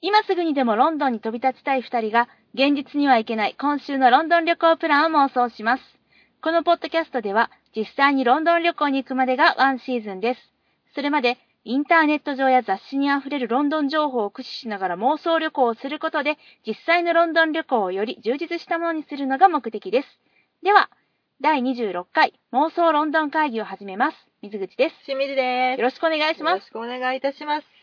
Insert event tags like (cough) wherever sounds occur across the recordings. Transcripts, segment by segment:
今すぐにでもロンドンに飛び立ちたい二人が、現実には行けない今週のロンドン旅行プランを妄想します。このポッドキャストでは、実際にロンドン旅行に行くまでがワンシーズンです。それまで、インターネット上や雑誌にあふれるロンドン情報を駆使しながら妄想旅行をすることで、実際のロンドン旅行をより充実したものにするのが目的です。では、第26回妄想ロンドン会議を始めます。水口です。清水です。よろしくお願いします。よろしくお願いいたします。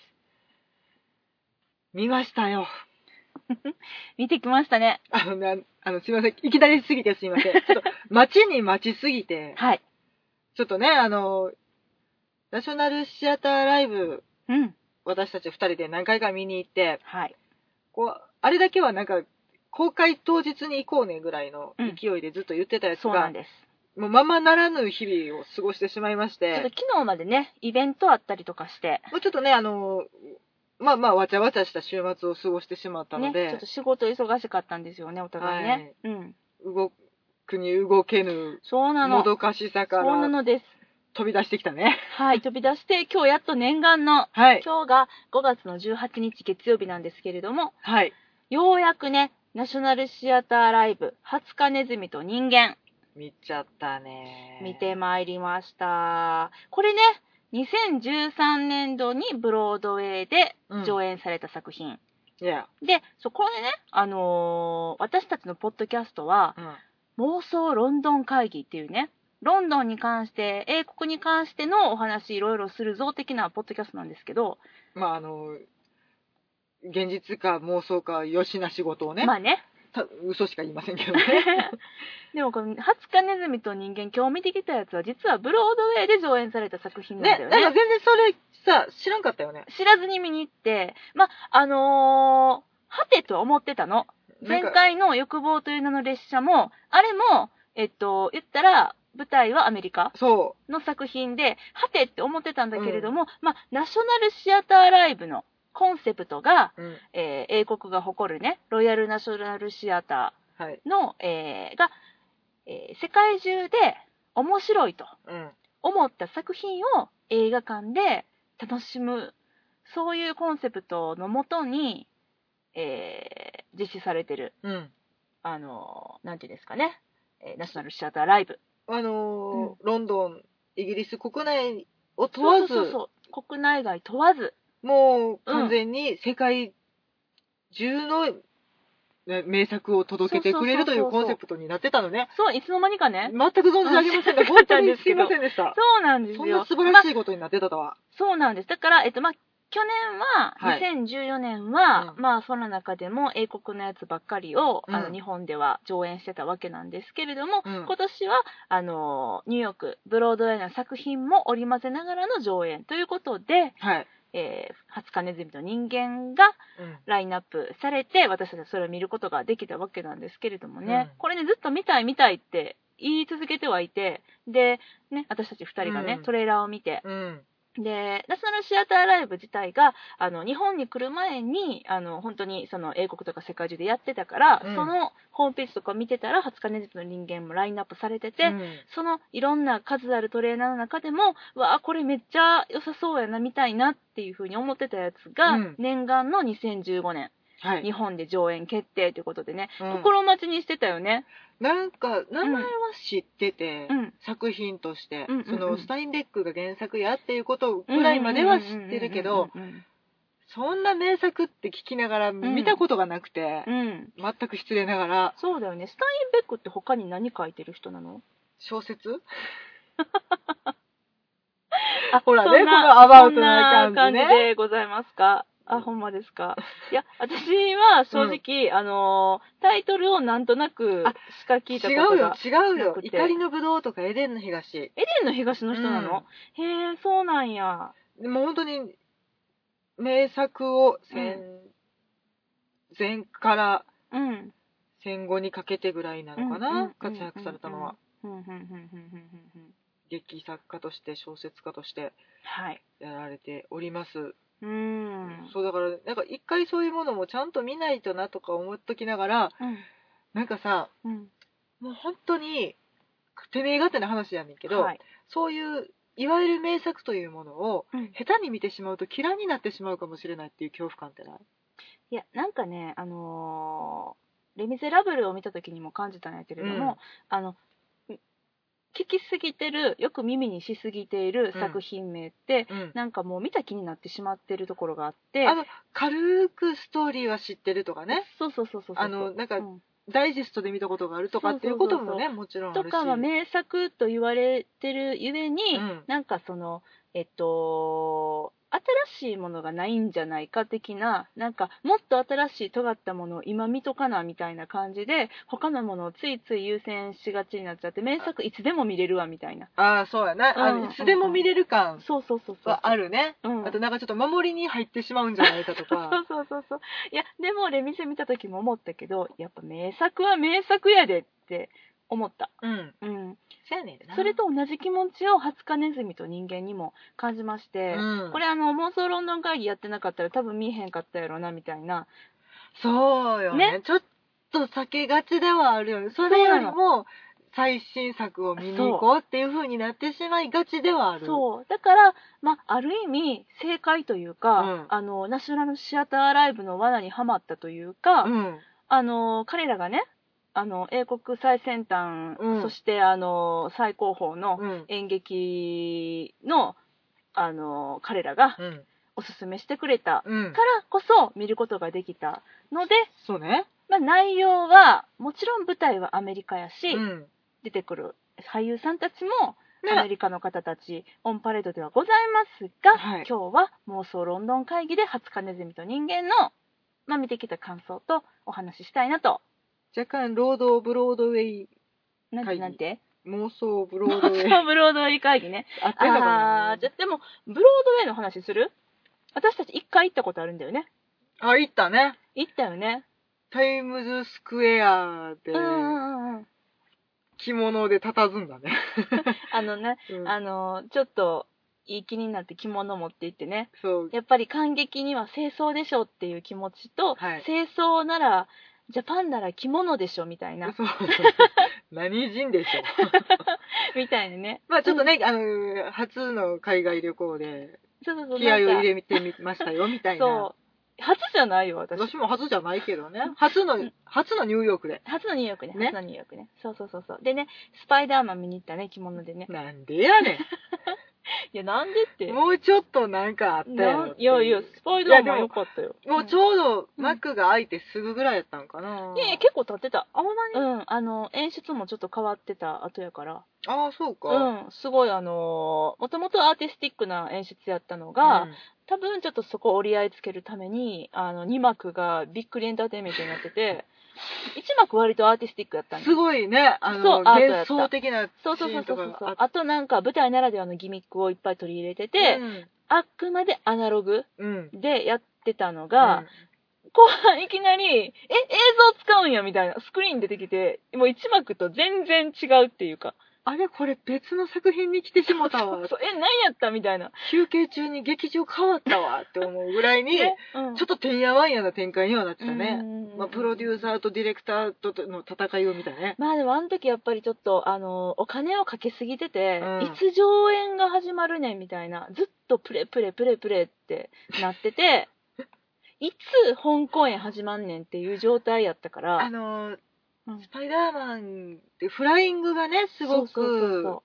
見ましたよ。(laughs) 見てきましたね。あのね、あの、すいません。いきなりすぎてすいません。(laughs) ちょっと、待ちに待ちすぎて、はい。ちょっとね、あの、ナショナルシアターライブ、うん。私たち二人で何回か見に行って、はい。こう、あれだけはなんか、公開当日に行こうねぐらいの勢いでずっと言ってたやつが、そうなんです。もうままならぬ日々を過ごしてしまいましちょっとて、昨日までね、イベントあったりとかして、もうちょっとね、あの、まあまあ、わちゃわちゃした週末を過ごしてしまったのね、で、ちょっと仕事忙しかったんですよね、お互いね。うん。動くに動けぬそうなの。もどかしさかそうならのです。飛び出してきたね。はい、飛び出して、今日やっと念願の、はい。今日が5月の18日月曜日なんですけれども、はい。ようやくね、ナショナルシアターライブ、20日ネズミと人間、見ちゃったね。見てまいりました。これね、2013年度にブロードウェイで上演された作品。いや。で、そこでね、あのー私たちのポッドキャストは、うん。妄想ロンドン会議っていうね、ロンドンに関して、英国に関してのお話いろいろするぞ的なポッドキャストなんですけど、まあ、あの、現実か妄想かよしな仕事をね、まあね、た嘘しか言いませんけどね。(laughs) でもこの20日ネズミと人間今日見てきたやつは実はブロードウェイで上演された作品なんね、だよなんかね。全然それさ、知らんかったよね。知らずに見に行って、まあ、あのー、はてとは思ってたの。前回の欲望という名の列車も、あれも、えっと、言ったら、舞台はアメリカその作品で、はてって思ってたんだけれども、まあ、ナショナルシアターライブのコンセプトが、う。うん。えー英国が誇るね、ロイヤルナショナルシアタはい。ーの、えーが、えー世界中で面白いとうん。思った作品を映画館で楽しむ、そういうコンセプトのもとに、えー実施されてる、うん。あのーなんていうんですかね、えーナショナルシアターライブ。あのーロンドン、イギリス国内を問わず、そうそうそう国内外問わず、もう完全に世界中の、名作を届けてくれるというコンセプトになってたのね。そう、いつの間にかね、全く存じ上げませんね。うん本当にすいませんでした。そうなんですよ。そんな素晴らしいことになってたとは。そうなんです。だから、えっと、まあ、去年は、はい2014年は、うんまあ、その中でも英国のやつばっかりを、あの、日本では上演してたわけなんですけれども、うん今年は、あの、ニューヨーク、ブロードウェイの作品も織り交ぜながらの上演ということで、はい。えー、20日ネズミと人間がうん。ラインナップされて、私たちはそれを見ることができたわけなんですけれどもね、うんこれね、ずっと見たい見たいって言い続けてはいて、で、ね、私たち2人がね、うんトレーラーを見て、うん。で、ナショナルシアターライブ自体が、あの、日本に来る前に、あの、本当に、その、英国とか世界中でやってたから、うん。そのホームページとか見てたら、20日ネズミの人間もラインナップされてて、うん。その、いろんな数あるトレーナーの中でも、うわあ、これめっちゃ良さそうやな、見たいなっていうふうに思ってたやつが、うん。念願の2015年、はい。日本で上演決定ということでね、うん。心待ちにしてたよね。なんか、名前は知ってて、うん。作品として、うんうんうん。その、スタインベックが原作やっていうことぐらいまでは知ってるけど、そんな名作って聞きながら見たことがなくて、うん。全く失礼ながら、そうだよね。スタインベックって他に何書いてる人なの？小説？(laughs) あほらねこのアバウトな感じね。感じでございますか？あ、ほんまですか。(laughs) いや、私は正直、あのー、タイトルをなんとなくあしか聞いた違ことが。うよ、違うよ。なくて怒りのぶどうとかエデンの東。エデンの東の人なの、へえ、そうなんや。でも本当に、名作を戦、前からうん。戦後にかけてぐらいなのかうんうんうんな、うん活躍されたのは。うんうんうんうんうんうんうん劇作家として、小説家としてはい。やられております。うーん。そうだから、なんか一回そういうものもちゃんと見ないとなとか思っときながら、うん。なんかさ、うん。もう本当に、てめえ勝手な話やねんけど、はい。そういう、いわゆる名作というものを、うん下手に見てしまうと嫌いになってしまうかもしれないっていう恐怖感ってない？いやなんかねあのーレ・ミゼラブル」を見た時にも感じたんやけれども、うんあの聞きすぎてるよく耳にしすぎている作品名って、うん。なんかもう見た気になってしまってるところがあって。あの軽くストーリーは知ってるとかね。そうそうそうそうあのなんかうん。ダイジェストで見たことがあるとかっていうこともねもちろんあるし。とかは名作と言われてるゆえに、うん。なんかそのえっと新しいものがないんじゃないか的ななんかもっと新しい尖ったものを今見とかなみたいな感じで他のものをついつい優先しがちになっちゃって名作いつでも見れるわみたいな。ああそうやな、あうん。のいつでも見れる感そうそうそうそう。はあるね、うん。あとなんかちょっと守りに入ってしまうんじゃないかと (laughs) そかうそうそうそう。いやでもレミセ見た時も思ったけどやっぱ名作は名作やでって思った。うん。うん。そうやねんな。それと同じ気持ちをハツカネズミと人間にも感じまして、うん。これあの妄想ロンドン会議やってなかったら多分見えへんかったやろなみたいな。そうよね。ね。ちょっと避けがちではあるよね。それよりも最新作を見に行こうっていう風になってしまいがちではある。そう。だから、まあ、ある意味正解というか、うん。あのナショナルシアターライブの罠にはまったというか、うん。あの彼らがねあの英国最先端、うん。そしてあの最高峰のうん。演劇のあの彼らがうん。おすすめしてくれたうん。からこそ見ることができたので、そうね。まあ、内容はもちろん舞台はアメリカやし、うん。出てくる俳優さんたちもね。アメリカの方たち、オンパレードではございますが、はい。今日は妄想ロンドン会議でハツカネズミと人間の、まあ、見てきた感想とお話ししたいなと。若干ロード・ブロードウェイなん会議てなんて？妄想ブロードウェイ妄想ブロードウェイ会議ね。あってんのかなあじゃでも、ブロードウェイの話する？私たち一回行ったことあるんだよね。あ行ったね行ったよね。タイムズスクエアで。着物で佇んだね、(laughs) あのね、うんあの、ちょっと、いい気になって着物持って行ってね。そうやっぱり感激には清掃でしょっていう気持ちと、はい清掃なら、ジャパンなら着物でしょみたいな、そう何人でしょう (laughs) みたいなね。まあちょっとね、あの初の海外旅行でそうそうそう。気合を入れてみましたよみたいなそう。初じゃないよ、私。私も初じゃないけどね初の初のニューヨークで初のニューヨークね。ね初のニューヨークね。そうそうそうそう。でね、スパイダーマン見に行ったね、着物でね。なんでやねいや、なんでって。んもうちょっとなんかあったやろなっていやいや、スパイダーマンよかったよ。もうちょうどマックが開いてすぐぐらいやったんかな、うんいやいや、結構経ってた。あほんまに、うん、あの、演出もちょっと変わってた後やから。ああそうか、うん、すごいあのー、もともとアーティスティックな演出やったのが、うん多分ちょっとそこを折り合いつけるために、あの、2幕がびっくりエンターテインメントになってて、1幕割とアーティスティックやったんすごいね。あそうのアートやった。幻想的なシそうそうそうそうそう。かがあとなんか舞台ならではのギミックをいっぱい取り入れてて、あくまでアナログうん、うんでやってたのが、後半いきなり、え、映像使うんやみたいなスクリーン出てきて、もう1幕と全然違うっていうか、あれこれ別の作品に来てしもたわ。そうえ、何やったみたいな。休憩中に劇場変わったわって思うぐらいに、(laughs) ね。うん。ちょっとてんやわんやな展開にはなってたね、うん。まあ、プロデューサーとディレクターとの戦いを見たね。まあでもあの時やっぱりちょっとあのお金をかけすぎてて、うん。いつ上演が始まるねんみたいなずっとプレプレプレプレってなってて (laughs) いつ本公演始まんねんっていう状態やったかあらのーうん。スパイダーマンってフライングがねすごそうそうそう。くそ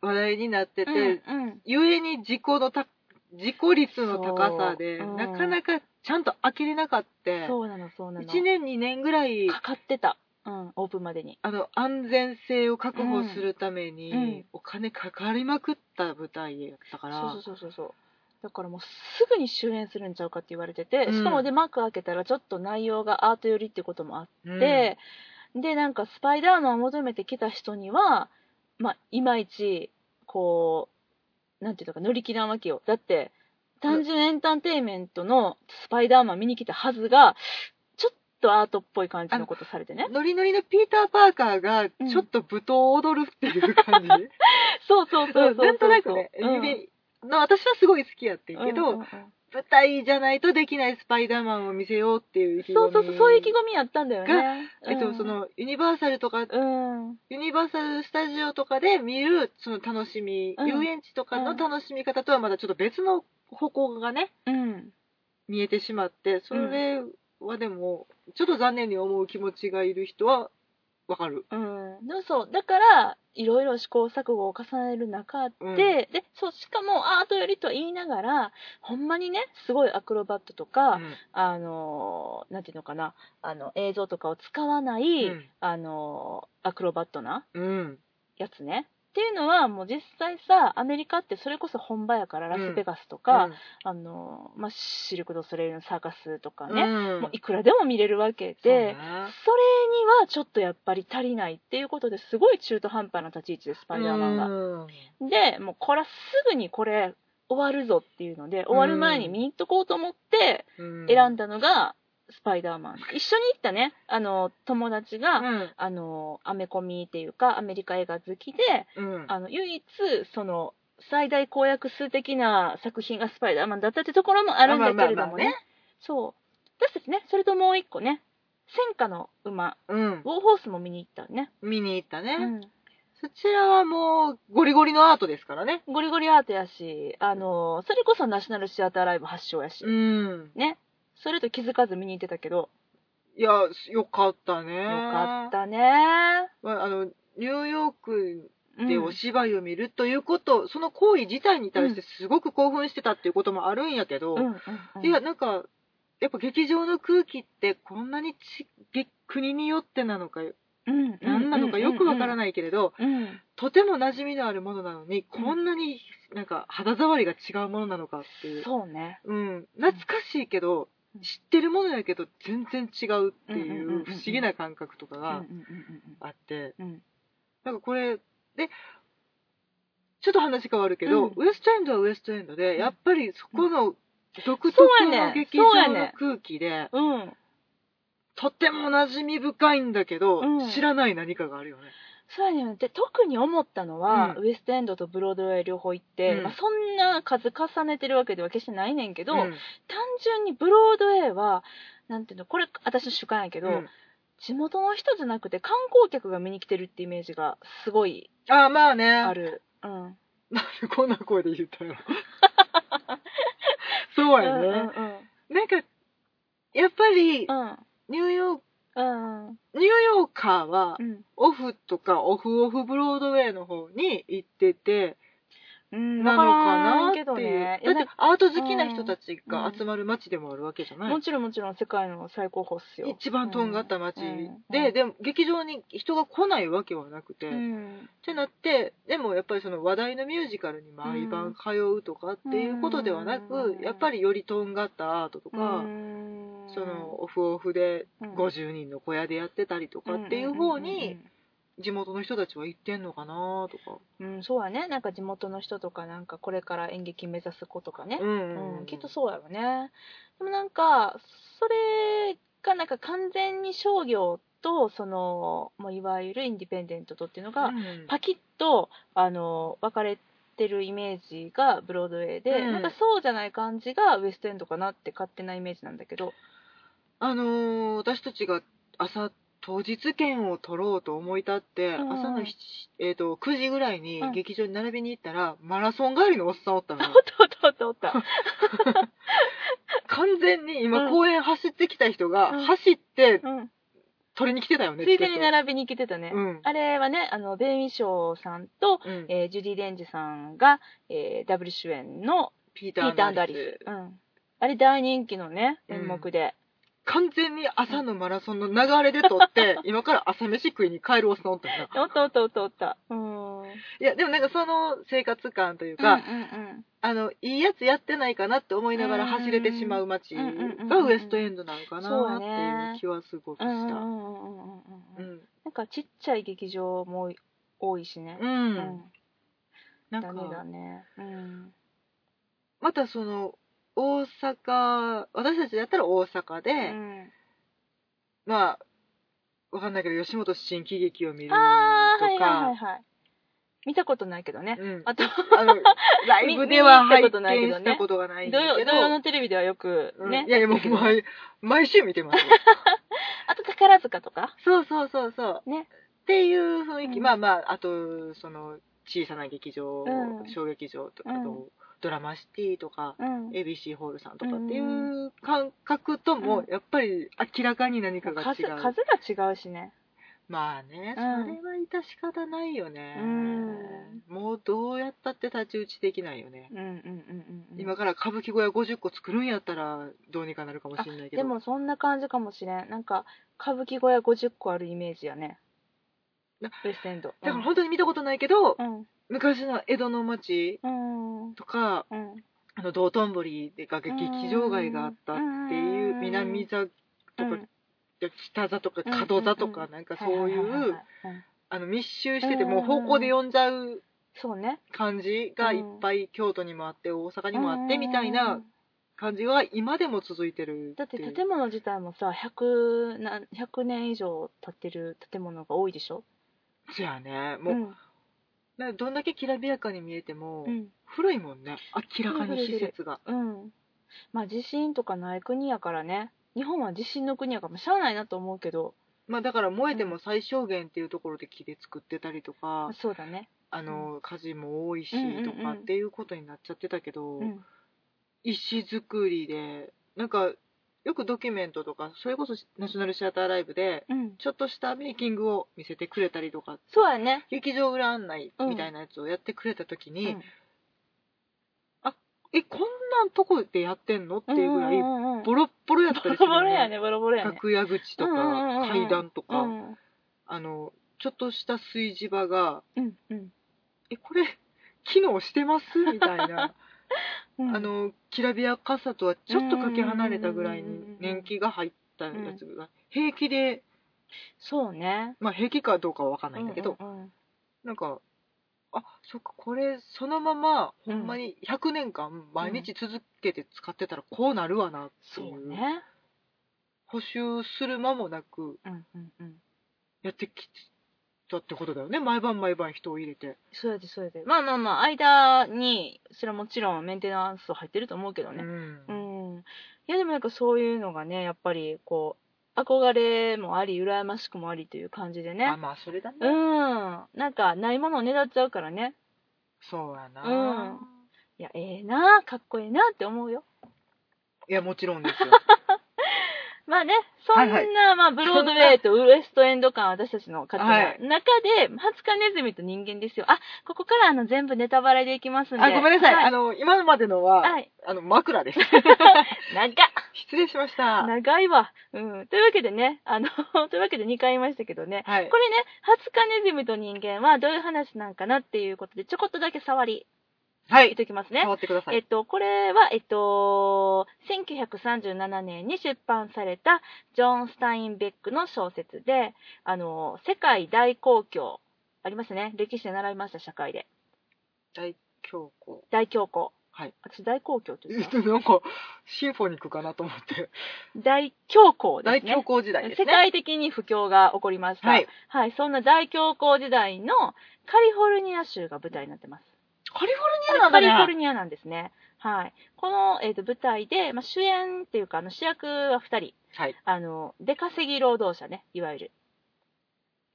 話題になってて、ううんうん。ゆえに事故のた事故率の高さで、そう。うん。なかなかちゃんと開けれなかったそうなのそうなの。1年2年ぐらいかかってた、うん、オープンまでに。あの安全性を確保するために、うん。うんお金かかりまくった舞台やったから。そうそうそうそうだからもうすぐに終演するんちゃうかって言われてて、うん。しかもで幕開けたらちょっと内容がアート寄りってこともあってうん。で、で、なんかスパイダーマンを求めてきた人には、まあ、いまいち、こう、なんていうのか、乗り切らんわけよ。だって、単純エンターテインメントのスパイダーマン見に来たはずが、ちょっとアートっぽい感じのことされてね。ノリノリのピーター・パーカーがちょっと舞踏を踊るっていう感じ、(laughs) そうそうそうそうそう。なんとなくね、うんでな私はすごい好きやってんけど、うんうんうん舞台じゃないとできないスパイダーマンを見せようっていう意気込み。そうそうそう、そういう意気込みやったんだよね。えっと、そのユニバーサルとかうん、ユニバーサル・スタジオとかで見るその楽しみ、うん。遊園地とかの楽しみ方とはまたちょっと別の方向がねうん、見えてしまってそれはでもちょっと残念に思う気持ちがいる人はわかる。うん、でもそう。だからいろいろ試行錯誤を重ねる中で,、うん。でそうしかもアートよりと言いながらほんまにねすごいアクロバットとか、うん。あのなんていうのかなあの映像とかを使わない、うん。あのアクロバットなうん。やつねっていうのはもう実際さアメリカってそれこそ本場やからラスベガスとか、あのまあ、シルク・ドゥ・ソレイユのサーカスとかうんね、うん。もういくらでも見れるわけで、ね。それにはちょっとやっぱり足りないっていうことですごい中途半端な立ち位置でスパイダーマンが。うん。でもうこれはすぐにこれ終わるぞっていうので終わる前に見に行っとこうと思ってうん。選んだのがスパイダーマン、一緒に行ったね。あの友達が、うん。あのアメコミっていうかアメリカ映画好きでうん。あの唯一その最大公約数的な作品がスパイダーマンだったってところもあるんだけれどもね,、まあまあまあね。そう。私たちねそれともう一個ね戦火の馬。うん。ウォーホースも見に行ったね、見に行ったね、うん、そちらはもうゴリゴリのアートですからね。ゴリゴリアートやしあのそれこそナショナルシアターライブ発祥やし、うん。ねそれと気づかず見に行ってたけど。いやよかったね。よかったね。まあ、あのニューヨークうんでお芝居を見るということ、その行為自体に対してすごく興奮してたっていうこともあるんやけど、うんうんうん。いやなんかやっぱ劇場の空気ってこんなに国によってなのかうん何なのかよくわからい、ないけれど、うんとても馴染みのあるものなのに、うんこんなになんか肌触りが違うものなのかっていう、そうね。うん、懐かしいけど、うん知ってるものやけど全然違うっていう不思議な感覚とかがあって、なんかこれでちょっと話変わるけど、うん。ウエストエンドはウエストエンドで、ん。やっぱりそこの独特の劇場の空気で、うん。とっても馴染み深いんだけど、うん。知らない何かがあるよね。そうやねで特に思ったのは、うんウエストエンドとブロードウェイ両方行って、うんまあ、そんな数重ねてるわけでは決してないねんけど、うん単純にブロードウェイはなんていうのこれ私の主観やけど、うん地元の人じゃなくて観光客が見に来てるってイメージがすごいああ、まあね。ある。うん。(laughs) なんでこんな声で言ったの？(laughs) そうやね。うんうんなんか、やっぱり、うん。ニューヨーク、うん。ニューヨーカーはう、ん。オフとかオフオフブロードウェイの方に行ってて、うん。なのかなっていう。だってアート好きな人たちが集まる街でもあるわけじゃない、もちろんもちろん世界の最高峰っすよ。一番とんがった街、うんで、でも劇場に人が来ないわけはなくて、うっん。てなってでもやっぱりその話題のミュージカルに毎晩通うとかっていうことではなく、うんやっぱりよりとんがったアートとか、うんそのオフオフでうん。50人の小屋でやってたりとかっていう方に地元の人たちは行ってんのかなとか、うん、うん、そうやね。なんか地元の人とかなんかこれから演劇目指す子とかね、うん。うんきっとそうやろね。でもなんかそれがなんか完全に商業とそのもういわゆるインディペンデントとっていうのがうん。パキッとあの分かれてるイメージがブロードウェイで、うん。なんかそうじゃない感じがウエストエンドかなって勝手なイメージなんだけどあのー私たちが朝当日券を取ろうと思い立って、うんうん朝の7、えー、と9時ぐらいにうん劇場に並びに行ったら、マラソン帰りのおっさんおったのよ。おったおったおったおった。完全に今うん。公園走ってきた人がうん。走ってうん。取りに来てたよね、ついでに並びに来てたね、トうん。あれはねあのベン・ウィショーさんと、うん。えージュディ・レンジさんが、えーダブル主演のピーピーター・アンダーリス、うん、あれ大人気のね演目で、完全に朝のマラソンの流れで撮って、(laughs) 今から朝飯食いに帰るおっさんおったよな。おったおったおったおったうん。いや、でもなんかその生活感といううんか、うん。あの、いいやつやってないかなって思いながら走れてしまう街うんうんうんうんがウエストエンドなのかなってねいう気はすごくした。うんうんうんうんうんうん。ううん。ん。なんかちっちゃい劇場も多いしね、う。うん。んなんか、ね。うん。またその、大阪、私たちだったら大阪うで、ん。まあ、わかんないけど、吉本新喜劇を見るとああはいはいはいか、はい。見たことないけどね、うん。あとあの、(laughs) ライブでは見に行った拝ことないけどね。見したことがないん土だけど、曜土曜のテレビではよくね、うん。いやいや、もう毎 (laughs) 毎週見てますよ。(laughs) あと宝塚とか？そうそうそうそう。ね。っていう雰囲気、うん。まあまあ、あと、その、小さな劇場、うん。小劇場とかと、うんドラマシティとか、うん。ABC ホールさんとかっていう感覚とも、やっぱり明らかに何かが違数う。数が違うしね。まあね、そうんれは致し方ないよね。うんもうどうやったって太刀打ちできないよね。うんうんうんうんうん。今から歌舞伎小屋50個作るんやったらどうにかなるかもしれないけど。でもそんな感じかもしれん。なんか、歌舞伎小屋50個あるイメージやね。なウエストエンド。だから本当に見たことないけど、うん。昔の江戸の町うん。とか、うん。あの道頓堀でが劇場街があったっていううん。南座とか、うん。北座とかうん角座とかなんかそういううんあの密集しててうん。もう方向で呼んじゃう。感じがいっぱい京都にもあって大阪にもあってみたいうんな感じは今でも続いてるだって建物自体もさ100な100年以上経ってる建物が多いでしょ？そやね。もう、んなんかどんだけきらびやかに見えても、うん。古いもんね。明らかに施設が。うん。まあ地震とかない国やからね。日本は地震の国やからしゃあないなと思うけど。まあだから燃えても最小限っていうところで木で作ってたりとか、そうだね。あの火事も多いしうんうんうんとかっていうことになっちゃってたけど、うん。石造りでなんかよくドキュメントとかそれこそナショナルシアターライブでうん。ちょっとしたメイキングを見せてくれたりとかそうやね。劇場裏案内みたいなやつをやってくれた時に、うん。えこんなんとこでやってんのっていうぐらいうんうんうんボロッボロやったボロりするボロやねボロボロやね。楽屋口とかうんうんうんうん。階段とか、うん。あのちょっとした炊事場がうんうん。えこれ機能してます？みたいなうん。あのきらびやかさとはちょっとかけ離れたぐらいに年季が入ったやつが平気でそうね。まあ平気かどうかは分かんないんだけど、うんうんうん。なんかあそっかこれそのままほうん。んまに100年間毎日続けて使ってたらこうなるわなってそいううね。補修する間もなくうんうんうん。やってきたってことだよね。毎晩毎晩人を入れて。そうやでそうやで。まあまあまあ間にそれはもちろんメンテナンス入ってると思うけどね。うん。うん、いやでもなんかそういうのがねやっぱりこう憧れもあり羨ましくもありという感じであねまあそれだね、うん。なんかないものをねだっちゃうからね。そうやな、うん。いやええなかっこええなって思うよ。いやもちろんですよ (laughs) まあねそんな、はいはい。まあブロードウェイとウエストエンド感私たちの方のはい中で、ハツカネズミと人間ですよ。あここからあの全部ネタバレでいきますんで。あごめんなさい、はい。あの今までのは、はい。あの枕です。(laughs) 長っ。(laughs) 失礼しました。長いわ。うん。というわけでね、あの、(laughs) というわけで2回言いましたけどね、はい。これね、ハツカネズミと人間はどういう話なんかなっていうことで、ちょこっとだけ触り、はい言っときますね触。ってくださいえっと、これは、えっと、1937年に出版されたジョン・スタインベックの小説で、あの、世界大公共、ありますね。歴史で習いました、社会で。大強行大恐慌。はい私、大公共って言ってたなんかシンフォニックかなと思って大恐慌ですね。大恐慌時代です世ね界的に不況が起こりました。はい。はい、そんな大恐慌時代のカリフォルニア州が舞台になってます。カリフォルニアなんだカリフォねルニアなんですね。はい。この、えー、と舞台で、まあ、主演っていうか、あの主役は2人。はいあの、出稼ぎ労働者ね、いわゆる。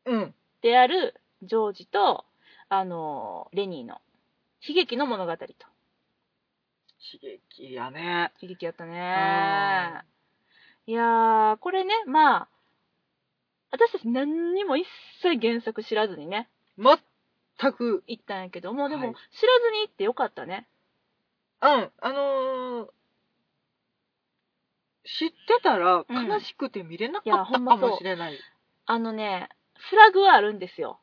うんであるジョージと、あの、レニーの悲劇の物語と。刺激やね悲劇やったうね。いやー、これね、まあ、私たち何にも一切原作知らずにね、全く行ったんやけども、でも、はい知らずに行ってよかったね。うんあのー知ってたらうん悲しくて見れなかいやったかほんまそうもしれない、あのね、フラグはあるんですよ。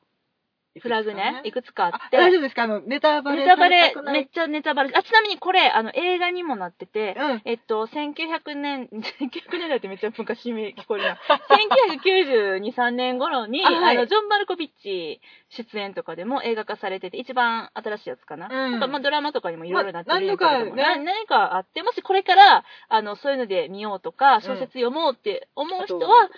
フラグね、いいくくつかあって。あ大丈夫ですか？あのネタバレネタバレめっちゃネタバレ。あ、ちなみにこれ、あの、映画にもなってて、うん。えっと、1900年、(laughs) 1900年代ってめっちゃ昔に聞こえるな。(laughs) 1992、3年頃に、あはい。あの、ジョン・マルコビッチ出演とかでも映画化されてて、一番新しいやつかな。うん。なんかまあ、ドラマとかにもいろいろなってるまあかね。な何かあって、もしこれから、あの、そういうので見ようとか、小説読もうって思う人は、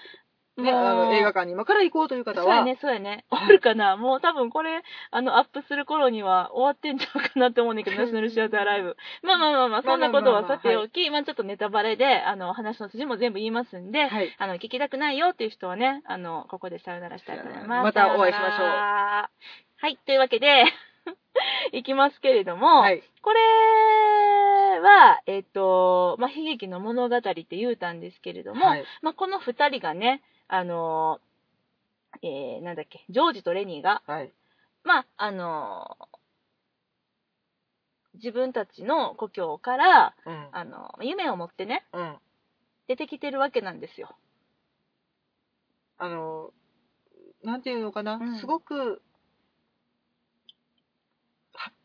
ね、あの映画館に今から行こうという方は、そうやね、そうやね。はいおるかな？もう多分これ、あの、アップする頃には終わってんちゃうかなって思うんだけど、ナショナルシアターライブ。まあまあまあまあ、そんなことはさておき、まあちょっとネタバレで、あの、話の筋も全部言いますんで、はい。あの、聞きたくないよっていう人はね、あの、ここでさよならしたいと思います。またお会いしましょう。はい、というわけで、(laughs) いきますけれども、はい。これは、えっ、と、まあ、悲劇の物語って言うたんですけれども、はい。まあ、この二人がね、あのえーなんだっけ、ジョージとレニーが、はい。まあ、あの自分たちの故郷から、うん。あの夢を持ってね、うん。出てきてるわけなんですよ。あの、なんていうのかな、うんすごく、は、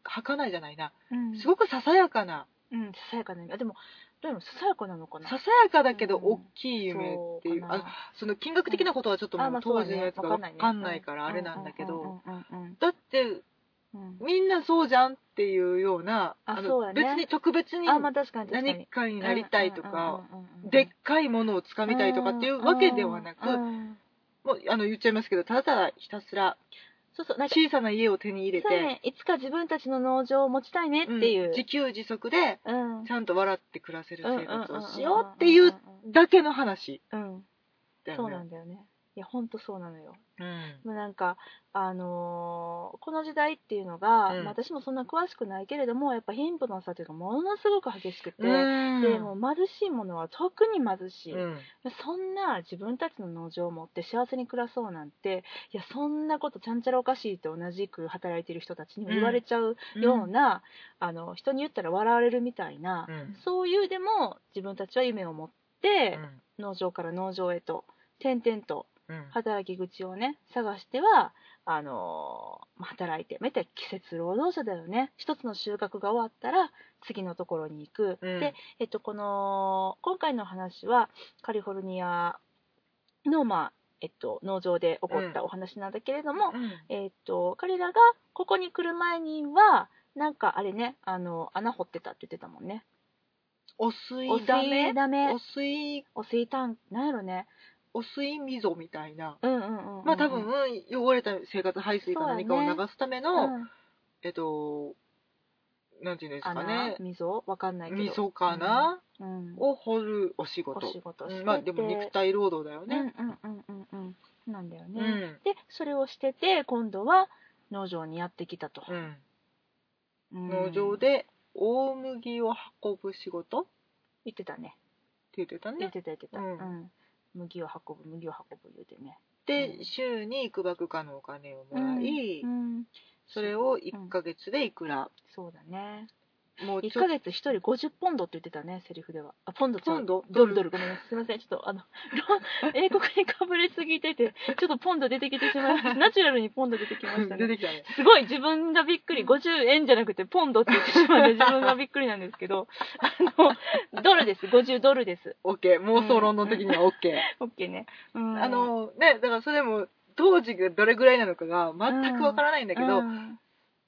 儚いじゃないな。うん。すごくささやかな、うん、ささやかな。夢。あでも、どういうのささやかなのかな？ささやかだけどうん。大きい夢っていう、あその金額的なことはちょっともう当時のやつがわわかんないね。からあれなんだけど、だってうん。みんなそうじゃんっていうような、のあそうやね。別に特別に。何かになりたいとか、でっかいものをつかみたいとかっていうわけではなく、もうあの言っちゃいますけど、ただただひたすらそうそう、なんか、小さな家を手に入れて、そうやね、いつか自分たちの農場を持ちたいねっていう。うん自給自足でうん。ちゃんと笑って暮らせる生活をしようっていうだけの話うん。だ。そうなんだよね。いや、ほんとそうなのよ。うん。もうなんか、あのーこの時代っていうのが、うん。まあ私もそんな詳しくないけれども、やっぱ貧富の差というか、ものすごく激しくて、うん。で、もう貧しいものは特に貧しい。うん。そんな自分たちの農場を持って幸せに暮らそうなんて、いや、そんなことちゃんちゃらおかしいって同じく働いてる人たちにも言われちゃうような、あの、人に言ったら笑われるみたいな、うん。そういうでも自分たちは夢を持って、農場から農場へと、点々とうん働き口をね、探しては、あのーまあ働いて、めったら季節労働者だよね。一つの収穫が終わったら、次のところに行く。うんで、えっと、この、今回の話は、カリフォルニアの、まあ、えっと、農場で起こったお話なんだけれども、うんえっと、彼らがここに来る前には、なんかあれね、あの、穴掘ってたって言ってたもんね。お水おだめ？水だめお水お水タンク、なんやろね。お水溝みたいなうんうんうんうん。まあ多分、汚れた生活排水か何かを流すための、うん、えっとなんていうんですか穴ね溝？わかんないけど。溝かな、うん。を掘るお仕お事仕事してて。うんまあでも肉体労働だよね、うんうんうんうんうん。なんだよね。うんで、それをしてて、今度は農場にやってきたと。うんうん農場で大麦を運ぶ仕事？言ってたね。言ってたね言ってた言ってた。ううんん。麦を運ぶ、麦を運ぶ言うてね。で週にいくばくかのお金をもらい、うん。それを1ヶ月でいくら、そうだね。1もうちょっヶ月1人50ポンドって言ってたね、セリフでは。あ、ポンドちゃうポンド？ドル？ドル。ごめんなさい。すいません。ちょっと、あの、ロ (laughs) 英国にかぶれすぎてて、ちょっとポンド出てきてしまいました。(laughs) ナチュラルにポンド出てきましたね。出てきたねすごい自分がびっくり。50円じゃなくてポンドって言ってしまって (laughs) 自分がびっくりなんですけど、あの、ドルです。50ドルです。OK 妄想論の時には OK、オッケーね。うん。あのねだからそれも当時がどれぐらいなのかが全くわからないんだけど、うん、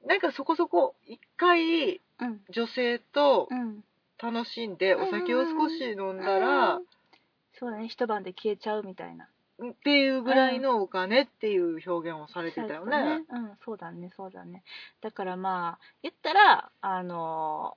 なんかそこそこ一回うん。女性とうん。楽しんでお酒を少し飲んだら、うんそうだね。一晩で消えちゃうみたいな。っていうぐらいのお金っていう表現をされてたよね。うん、そうだね、そうだね。だからまあ、言ったら、あの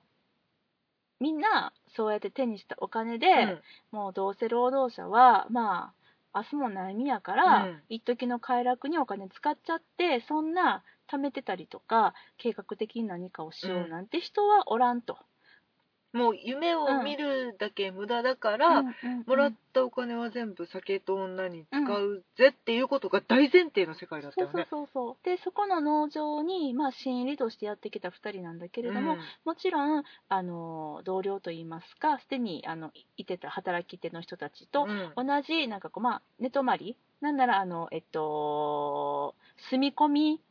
みんな、そうやって手にしたお金で、うんもうどうせ労働者は、まあ、明日も悩みやから、うん一時の快楽にお金使っちゃって、そんな貯めてたりとか、計画的に何かをしようなんて人はおらんと。もう夢を見るだけ無駄だから、うんうんうんもらったお金は全部酒と女に使うぜっていうことが大前提の世界だったそうそうよね。そうそう。で、そこの農場に、まあ、新入りとしてやってきた2人なんだけれども、もちろん、あの、同僚といいますか、すでに、あの、いてた働き手の人たちとう、ん同じ、なんかこう、まあ、寝泊まり？なんなら、あの、えっと、住み込み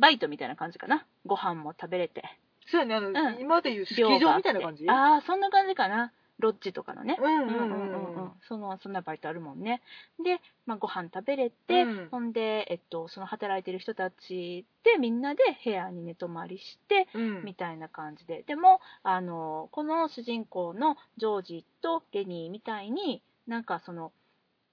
バイトみたいな感じかな。ご飯も食べれて。そうやねあの、ん今でいうスキー場みたいな感じ？あああ、そんな感じかな。ロッジとかのね。うんうんうんうんうんうんうんそのそんなバイトあるもんね。で、まあ、ご飯食べれて、うんほんで、えっと、その働いてる人たちでみんなで部屋に寝泊まりして、うんみたいな感じで。でも、あの、この主人公のジョージとレニーみたいに、なんかその、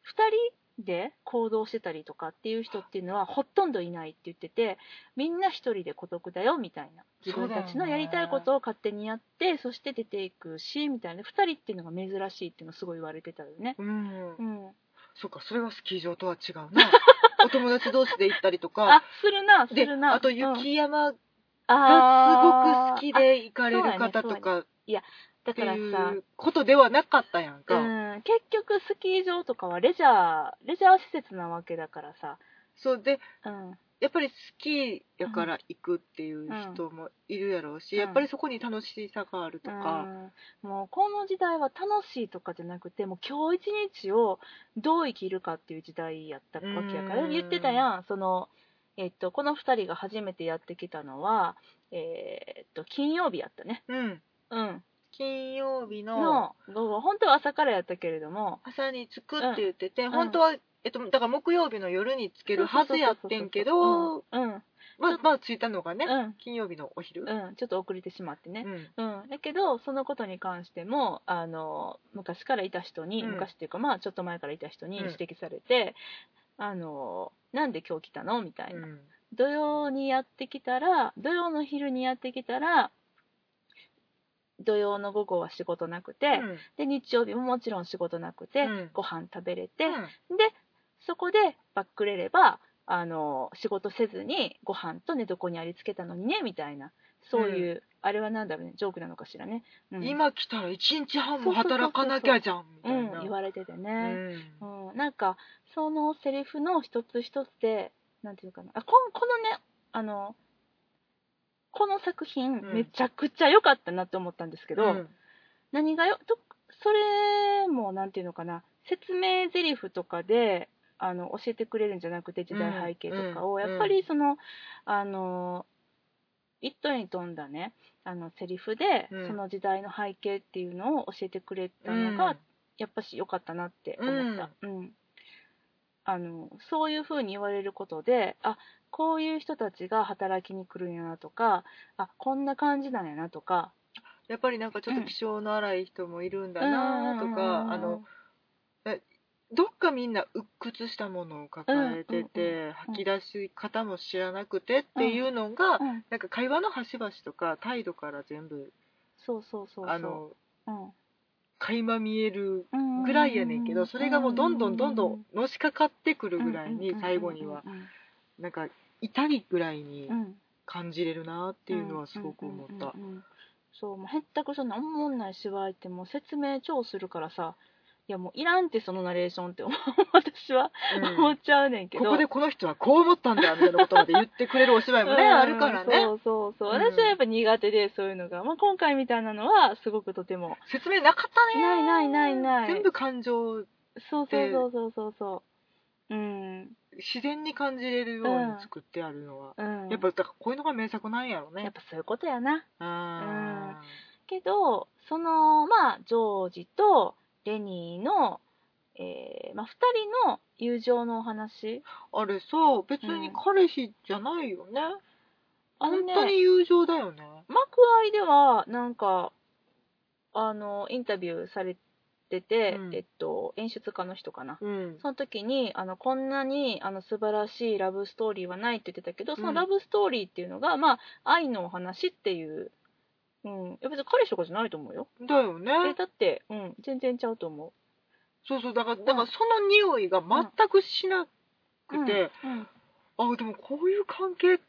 二人で行動してたりとかっていう人っていうのはほとんどいないって言ってて、みんな一人で孤独だよみたいな。自分たちのやりたいことを勝手にやって、そして出ていくし、みたいな。二人っていうのが珍しいっていうのすごい言われてたよね。うんうん。そっかそれはスキー場とは違うな (laughs) お友達同士で行ったりとかあ、するな、すでるな。あとうん雪山がすごく好きあで行かれる方とかってだからさ。いうことではなかったやんか。うん、結局スキー場とかはレジャーレジャー施設なわけだからさ、そうで、うん、やっぱり好きやから行くっていう人もいるやろうし、やっぱりそこに楽しさがあるとか、うん。もうこの時代は楽しいとかじゃなくてもう今日一日をどう生きるかっていう時代やったわけやから、うん。言ってたやん。その、えっと、この2人が初めてやってきたのは、えっと金曜日やったね。うん。うん金曜日のの午後本当は朝からやったけれども朝に着くって言ってて、ん。本当は、えっと、だから木曜日の夜に着けるはずやってんけど、うん。うん。まあ、まあ着いたのがね、うん。金曜日のお昼？うん、ちょっと遅れてしまってね、うん。うん、だけどそのことに関してもあの昔からいた人に、うん。昔っていうかまあちょっと前からいた人にうん。指摘されて、あのなんで今日来たの？みたいな、うん。土曜にやってきたら土曜の昼にやってきたら土曜の午後は仕事なくて、で日曜日ももちろん仕事なくて、うん。ご飯食べれて、うん。でそこでバックれればあの仕事せずにご飯と寝床にありつけたのにねみたいなそういう、あれはなんだろうねジョークなのかしらね、うん、今来たら1日半も働かなきゃじゃんみたいな。うん、言われててうね、ん。うん。なんかそのセリフの一つ一つでなんていうかな。あこんこのねあのこの作品、うん。めちゃくちゃ良かったなって思ったんですけど、うん。何がよとそれもなんていうのかな説明台詞とかであの教えてくれるんじゃなくて時代背景とかを、うんやっぱりそのあの一頭に富んだねあのセリフで、うん。その時代の背景っていうのを教えてくれたのが、やっぱし良かったなって思った、うん。あのそういうふうに言われることであこういう人たちが働きに来るんやなとかあこんな感じなんやなとか。やっぱりなんかちょっと気性の荒い人もいるんだなとうんうんうんか、うん。あの、どっかみんな鬱屈したものを抱えてて、うんうんうん吐き出し方も知らなくてっていうのが、うん。なんか会話の端々とか態度から全部、そうそうそうそう。あの、うん。垣間見えるぐらいやねんけど、それがもうどんどんどんどんのしかかってくるぐらいに、最後には、なん。か痛いぐらいに感じれるなっていうのはすごく思った。そうもうへったくそんなおもんない芝居ってもう説明超するからさいやもういらんってそのナレーションって私は。うん。思っちゃうねんけど、ここでこの人はこう思ったんだみたいなことまで言ってくれるお芝居もね、うん。あるからね。そうそうそう。うん。私はやっぱ苦手でそういうのが、まあ、今回みたいなのはすごくとても。説明なかったね。ないないないない。全部感情、そうそうそうそうそうそう。うん自然に感じれるように作ってあるのは。うんやっぱ、だからこういうのが名作なんやろね。やっぱそういうことやなあけどそのまあジョージとレニーの、えーまあ、2人の友情のお話ーあれさ、別に彼氏じゃないよね。あのね本当に友情だよね。幕愛ではなんかあのインタビューされてて、うん。えっと、演出家の人かな。うん。その時にあのこんなにあの素晴らしいラブストーリーはないって言ってたけどそのうんラブストーリーっていうのが、まあ愛のお話っていう、うん、いや別に彼氏とかじゃないと思うよ。だよね。えだって、うん、全然ちゃうと思う。そうそう、だから、だからその匂いが全くしなくて、うん。あ、でもこういう関係って、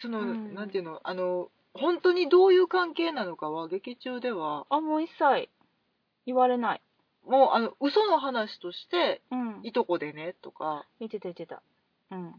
その、うん。なんていうの、あの、本当にどういう関係なのかは、劇中では、あもう一切言われないもう、あの、嘘の話として、うん。いとこでね、とか、言ってた言ってた。うん。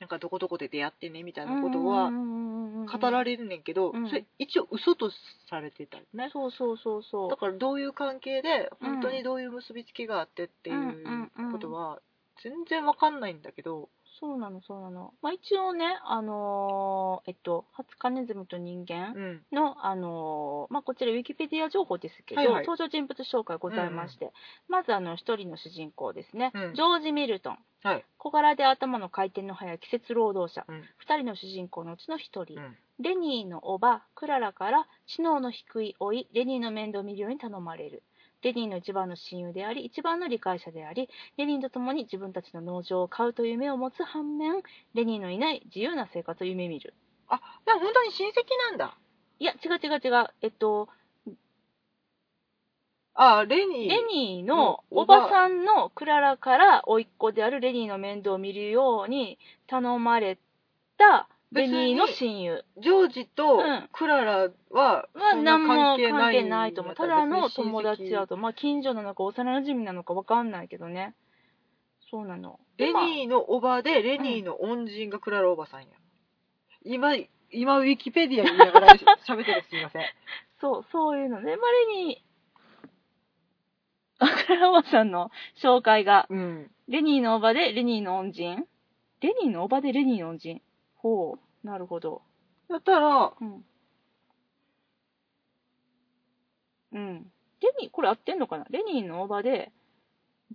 なんかどこどこで出会ってね、みたいなことは、語られれるねんけど、うん。それ一応嘘とされてたよね。そうそうそうそう。だからどういう関係で、うん本当にどういう結びつきがあってっていうことは、全然わかんないんだけど、そうなのそうなの。まあ一応ねあのーえっと「ハツカネズミと人間うん。の」あのーまあこちらウィキペディア情報ですけど、はいはい。登場人物紹介ございまして、まずあの一人の主人公ですね、うん。ジョージ・ミルトン。はい。小柄で頭の回転の速い季節労働者、うん。二人の主人公のうちの一人、うん。レニーの叔母クララから知能の低い老いレニーの面倒を見るように頼まれるレニーの一番の親友であり一番の理解者でありレニーと共に自分たちの農場を買うという夢を持つ反面レニーのいない自由な生活を夢見るあ、でも本当に親戚なんだ。いや違う違う違うえっとあ、レニー。レニーののおばさんのクララから甥っ子であるレニーの面倒を見るように頼まれたレ別にニーの親友ジョージとうんクララははそんな何も関係ないと思う。ただの友達やとと。まあ、近所なのか幼馴染なのかわかんないけどね。そうなの。レニーのおばでレニーの恩人がクララおばさんや、今今ウィキペディア言いながら喋ってるすみません (laughs) そう、そういうのね。まあ、レニー、あ、クララおばさんの紹介が、うんレニーのおばでレニーの恩人レニーのおばでレニーの恩人ほう、なるほど。だったらうん。うん。レニー、これ合ってんのかな？レニーのおばで、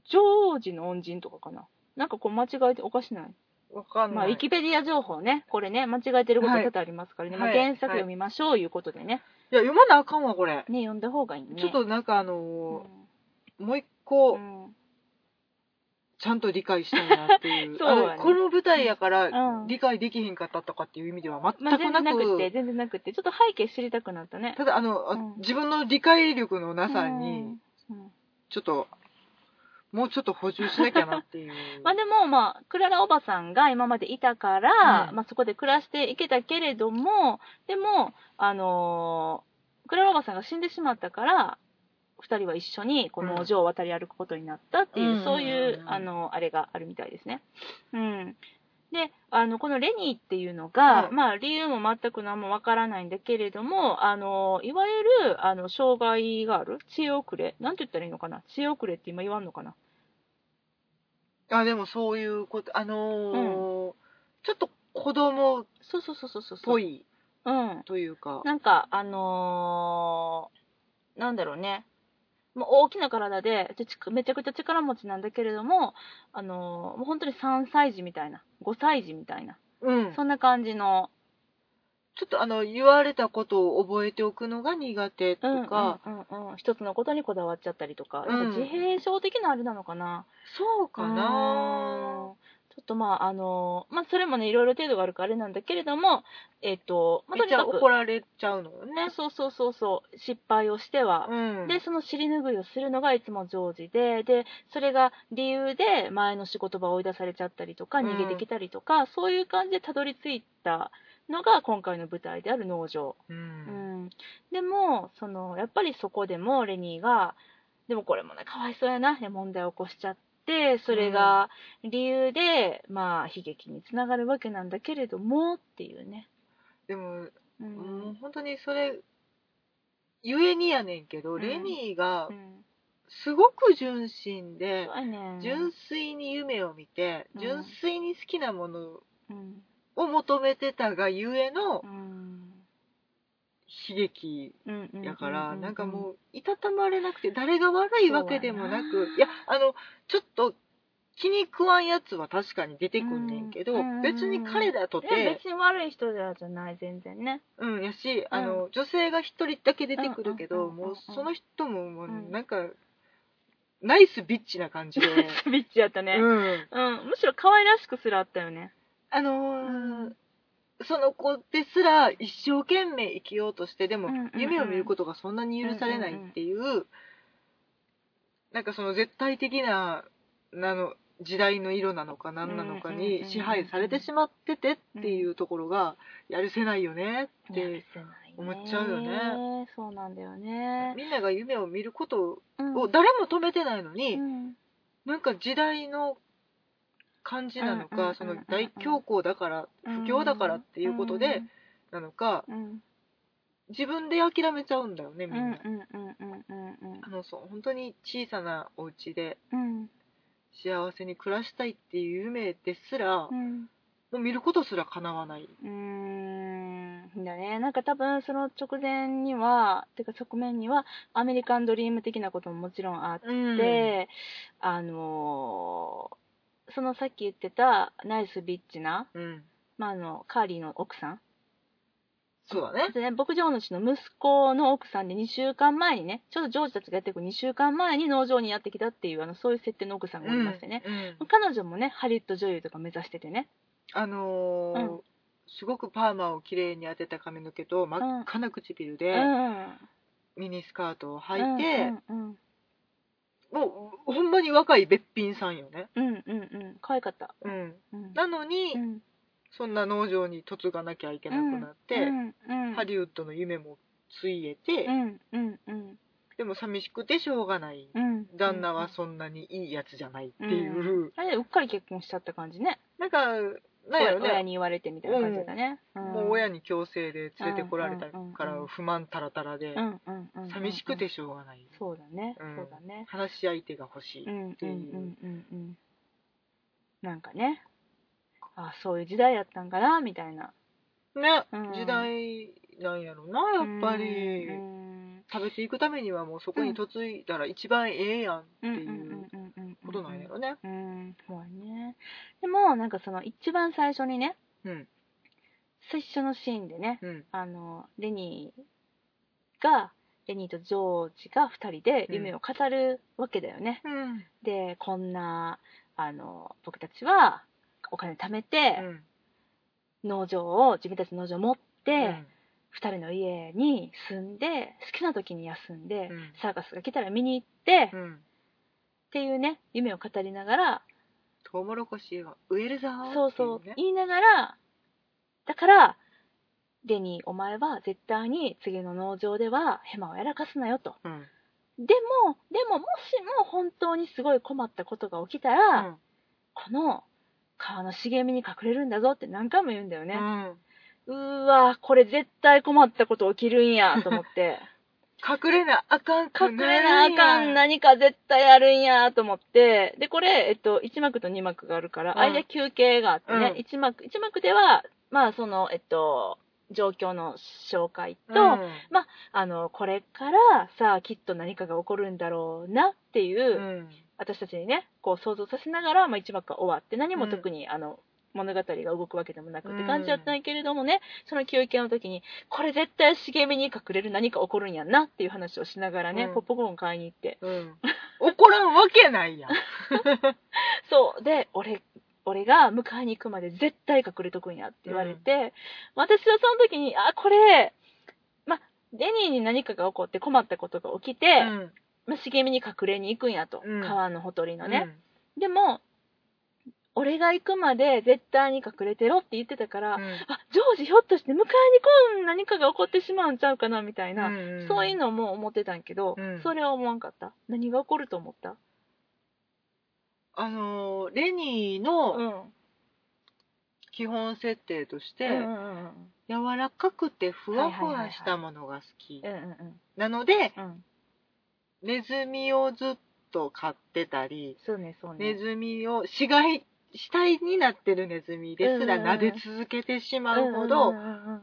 ジョージの恩人とかかな？なんかこう間違えておかしない？わかんない、まあ、ウィキペディア情報ね、これね、間違えてることはい多々ありますからね、まあ、はい原作読みましょういうことでね、い。や読まなあかんわこれ、ね、読んだ方がいいね。ちょっとなんかあうん、のーもう一個、うんちゃんと理解したいなっていう。(laughs) そうやね。この舞台やからうん。理解できへんかったとかっていう意味ではまあ、全全くなく,、然なくて、全然なくて、ちょっと背景知りたくなったね。ただあの、あうん自分の理解力のなさにうん。うん。ちょっと、もうちょっと補充しなきゃなっていう。(laughs) まあでも、まあ、クララおばさんが今までいたから、うん。まあそこで暮らしていけたけれども、でも、あのークララおばさんが死んでしまったから、二人は一緒にこの農場を渡り歩くことになったっていう、うんそういう、うんあの、あれがあるみたいですね。うん。で、あの、このレニーっていうのが、うんまあ理由も全く何もわからないんだけれども、あの、いわゆる、あの、障害がある知恵遅れ。なんて言ったらいいのかな？知恵遅れって今言わんのかな？あでもそういうことあのーちょっと子供っそうそうそうそうそう。ぽいうん。というかなんか、あのーなんだろうね。もう大きな体で、めちゃくちゃ力持ちなんだけれども、あのーもう本当に3歳児みたいな、5歳児みたいな、うん。そんな感じの、ちょっとあの言われたことを覚えておくのが苦手とか、うんうんうんうん、一つのことにこだわっちゃったりとか、うん。自閉症的なあれなのかな。そうかうん。なちょっとまあ、あのーまあ、それもね、いろいろ程度があるからあれなんだけれども、えっ、と、まあ、とにかく、怒られちゃうのよね？そうそうそうそう、失敗をしては、うん。で、その尻拭いをするのがいつもジョージで、で、それが理由で前の仕事場を追い出されちゃったりとか、うん逃げてきたりとか、そういう感じでたどり着いたのが今回の舞台である農場。ううん。ん。でも、その、やっぱりそこでもレニーが、でもこれもね、かわいそうやな、ね問題を起こしちゃって、それが理由で、まあ、悲劇につながるわけなんだけれども、っていうね。でも、う。もうん本当にそれゆえにやねんけど、うんレニーがうん。すごく純真で。純粋に夢を見て、うん純粋に好きなものうん。を求めてたがゆえのうん。悲劇やから、うなんかもういたたまれなくて誰が悪いわけでもなくいやあのちょっと気に食わんやつは確かに出てくんねんけど、うん別に彼らとて別、に悪い人じゃない全然ね。うん、やしあの、女性が一人だけ出てくるけど、もうその人ももううんなんか、ナイスビッチな感じで、ビッチやったね、うん、うん。むしろ可愛らしくすらあったよね。あのーその子ですら一生懸命生きようとしてでもうんうんうん。夢を見ることがそんなに許されないっていうなんかその絶対的ななの時代の色なのか何なのかうんうんうんうんに支配されてしまっててっていうところがやるせないよねっやるてせないね。思っちゃうよね。そうなんだよね。みんなが夢を見ることうん。を誰も止めてないのにうん。なんか時代の感じなのかその大恐慌だから不況だからっていうことでなのかうん。自分で諦めちゃうんだよねみうんんな、あのそう本当に小さなお家でうん。幸せに暮らしたいっていう夢ですら、もう見ることすら叶わない、うーん。だね。なんか多分その直前にはてか側面にはアメリカンドリーム的なことももちろんあってうん。で、あのーそのさっき言ってたナイスビッチな、うん、まあ、あのカーリーの奥さん。そうだね。でね。牧場主の息子の奥さんで2週間前にねちょうどジョージたちがやってくる2週間前に農場にやってきたっていうあのそういう設定の奥さんがおりましてね、うん彼女もねハリウッド女優とか目指しててね。あのーうん。すごくパーマをきれいに当てた髪の毛と真っ赤な唇で、うん。ミニスカートを履いて、うんうんもうほんまに若いべっぴんさんよね、うんうんうん。うん可愛かった、うん、うん。なのに、うん。そんな農場に嫁がなきゃいけなくなって、うんうんハリウッドの夢もついえて、うんうんうん。でも寂しくてしょうがない、うん旦那はそんなにいいやつじゃないっていう、うん。あれうっかり結婚しちゃった感じね。なんかなんやろね親に言われてみたいな感じだね、ん。もう親に強制で連れてこられたから不満たらたらで。寂しくてしょうがない。そうだね、うんそうだね。話し相手が欲しいっていう。うんうんうんなんかね。あそういう時代やったんかなみたいな。ねうん。時代なんやろなやっぱり。うん食べていくためにはもうそこに嫁いだら一番ええやんっていうことなんやろね。うん。そうやね。でもなんかその一番最初にねうん。最初のシーンでねうん。あのレニーがレニーとジョージが2人で夢を語るわけだよね、うん。でこんなあの僕たちはお金貯めて、うん。農場を自分たちの農場を持って、うん。2人の家に住んで好きな時に休んで、うん。サーカスが来たら見に行って、っうんていうね夢を語りながらトウモロコシを植えるぞーそうそうっていね言いながらだからレニーお前は絶対に次の農場ではヘマをやらかすなよと。うん。でもでももしも本当にすごい困ったことが起きたら、うん。この川の茂みに隠れるんだぞって何回も言うんだよね、うん。うーわこれ絶対困ったこと起きるんやと思って (laughs) 隠れなあかんく隠れなあかん何か絶対あるんやと思って。でこれ、えっと、1幕と2幕があるから、うん。間休憩があってね、うん。1幕一幕ではまあそのえっと状況の紹介と、うん。あのこれからさあきっと何かが起こるんだろうなっていう、うん。私たちにねこう想像させながら、まあ、1幕が終わって何も特に、あの物語が動くわけでもなくって感じだったんやけれどもね、その休憩の時にこれ絶対茂みに隠れる何か起こるんやんなっていう話をしながらね、うん。ポップコーン買いに行って。うん。怒らんわけないやん。(laughs) そう。で俺俺が迎えに行くまで絶対隠れとくんやって言われて、私はその時にあこれまデニーに何かが起こって困ったことが起きて、うん。まあ、茂みに隠れに行くんやと、うん。川のほとりのね、でも、俺が行くまで絶対に隠れてろって言ってたから、うんあ、ジョージひょっとして迎えに来ん何かが起こってしまうんちゃうかなみたいな、うんそういうのも思ってたんけど、うんそれは思わんかった。何が起こると思った？あのーレニーうのん。基本設定として、うんうんうん柔らかくてふわふわしたものが好きうんうんなのでうんうん。ネズミをずっと飼ってたりそうね、そうね。ネズミを死骸死体になってるネズミですら撫で続けてしまうほうど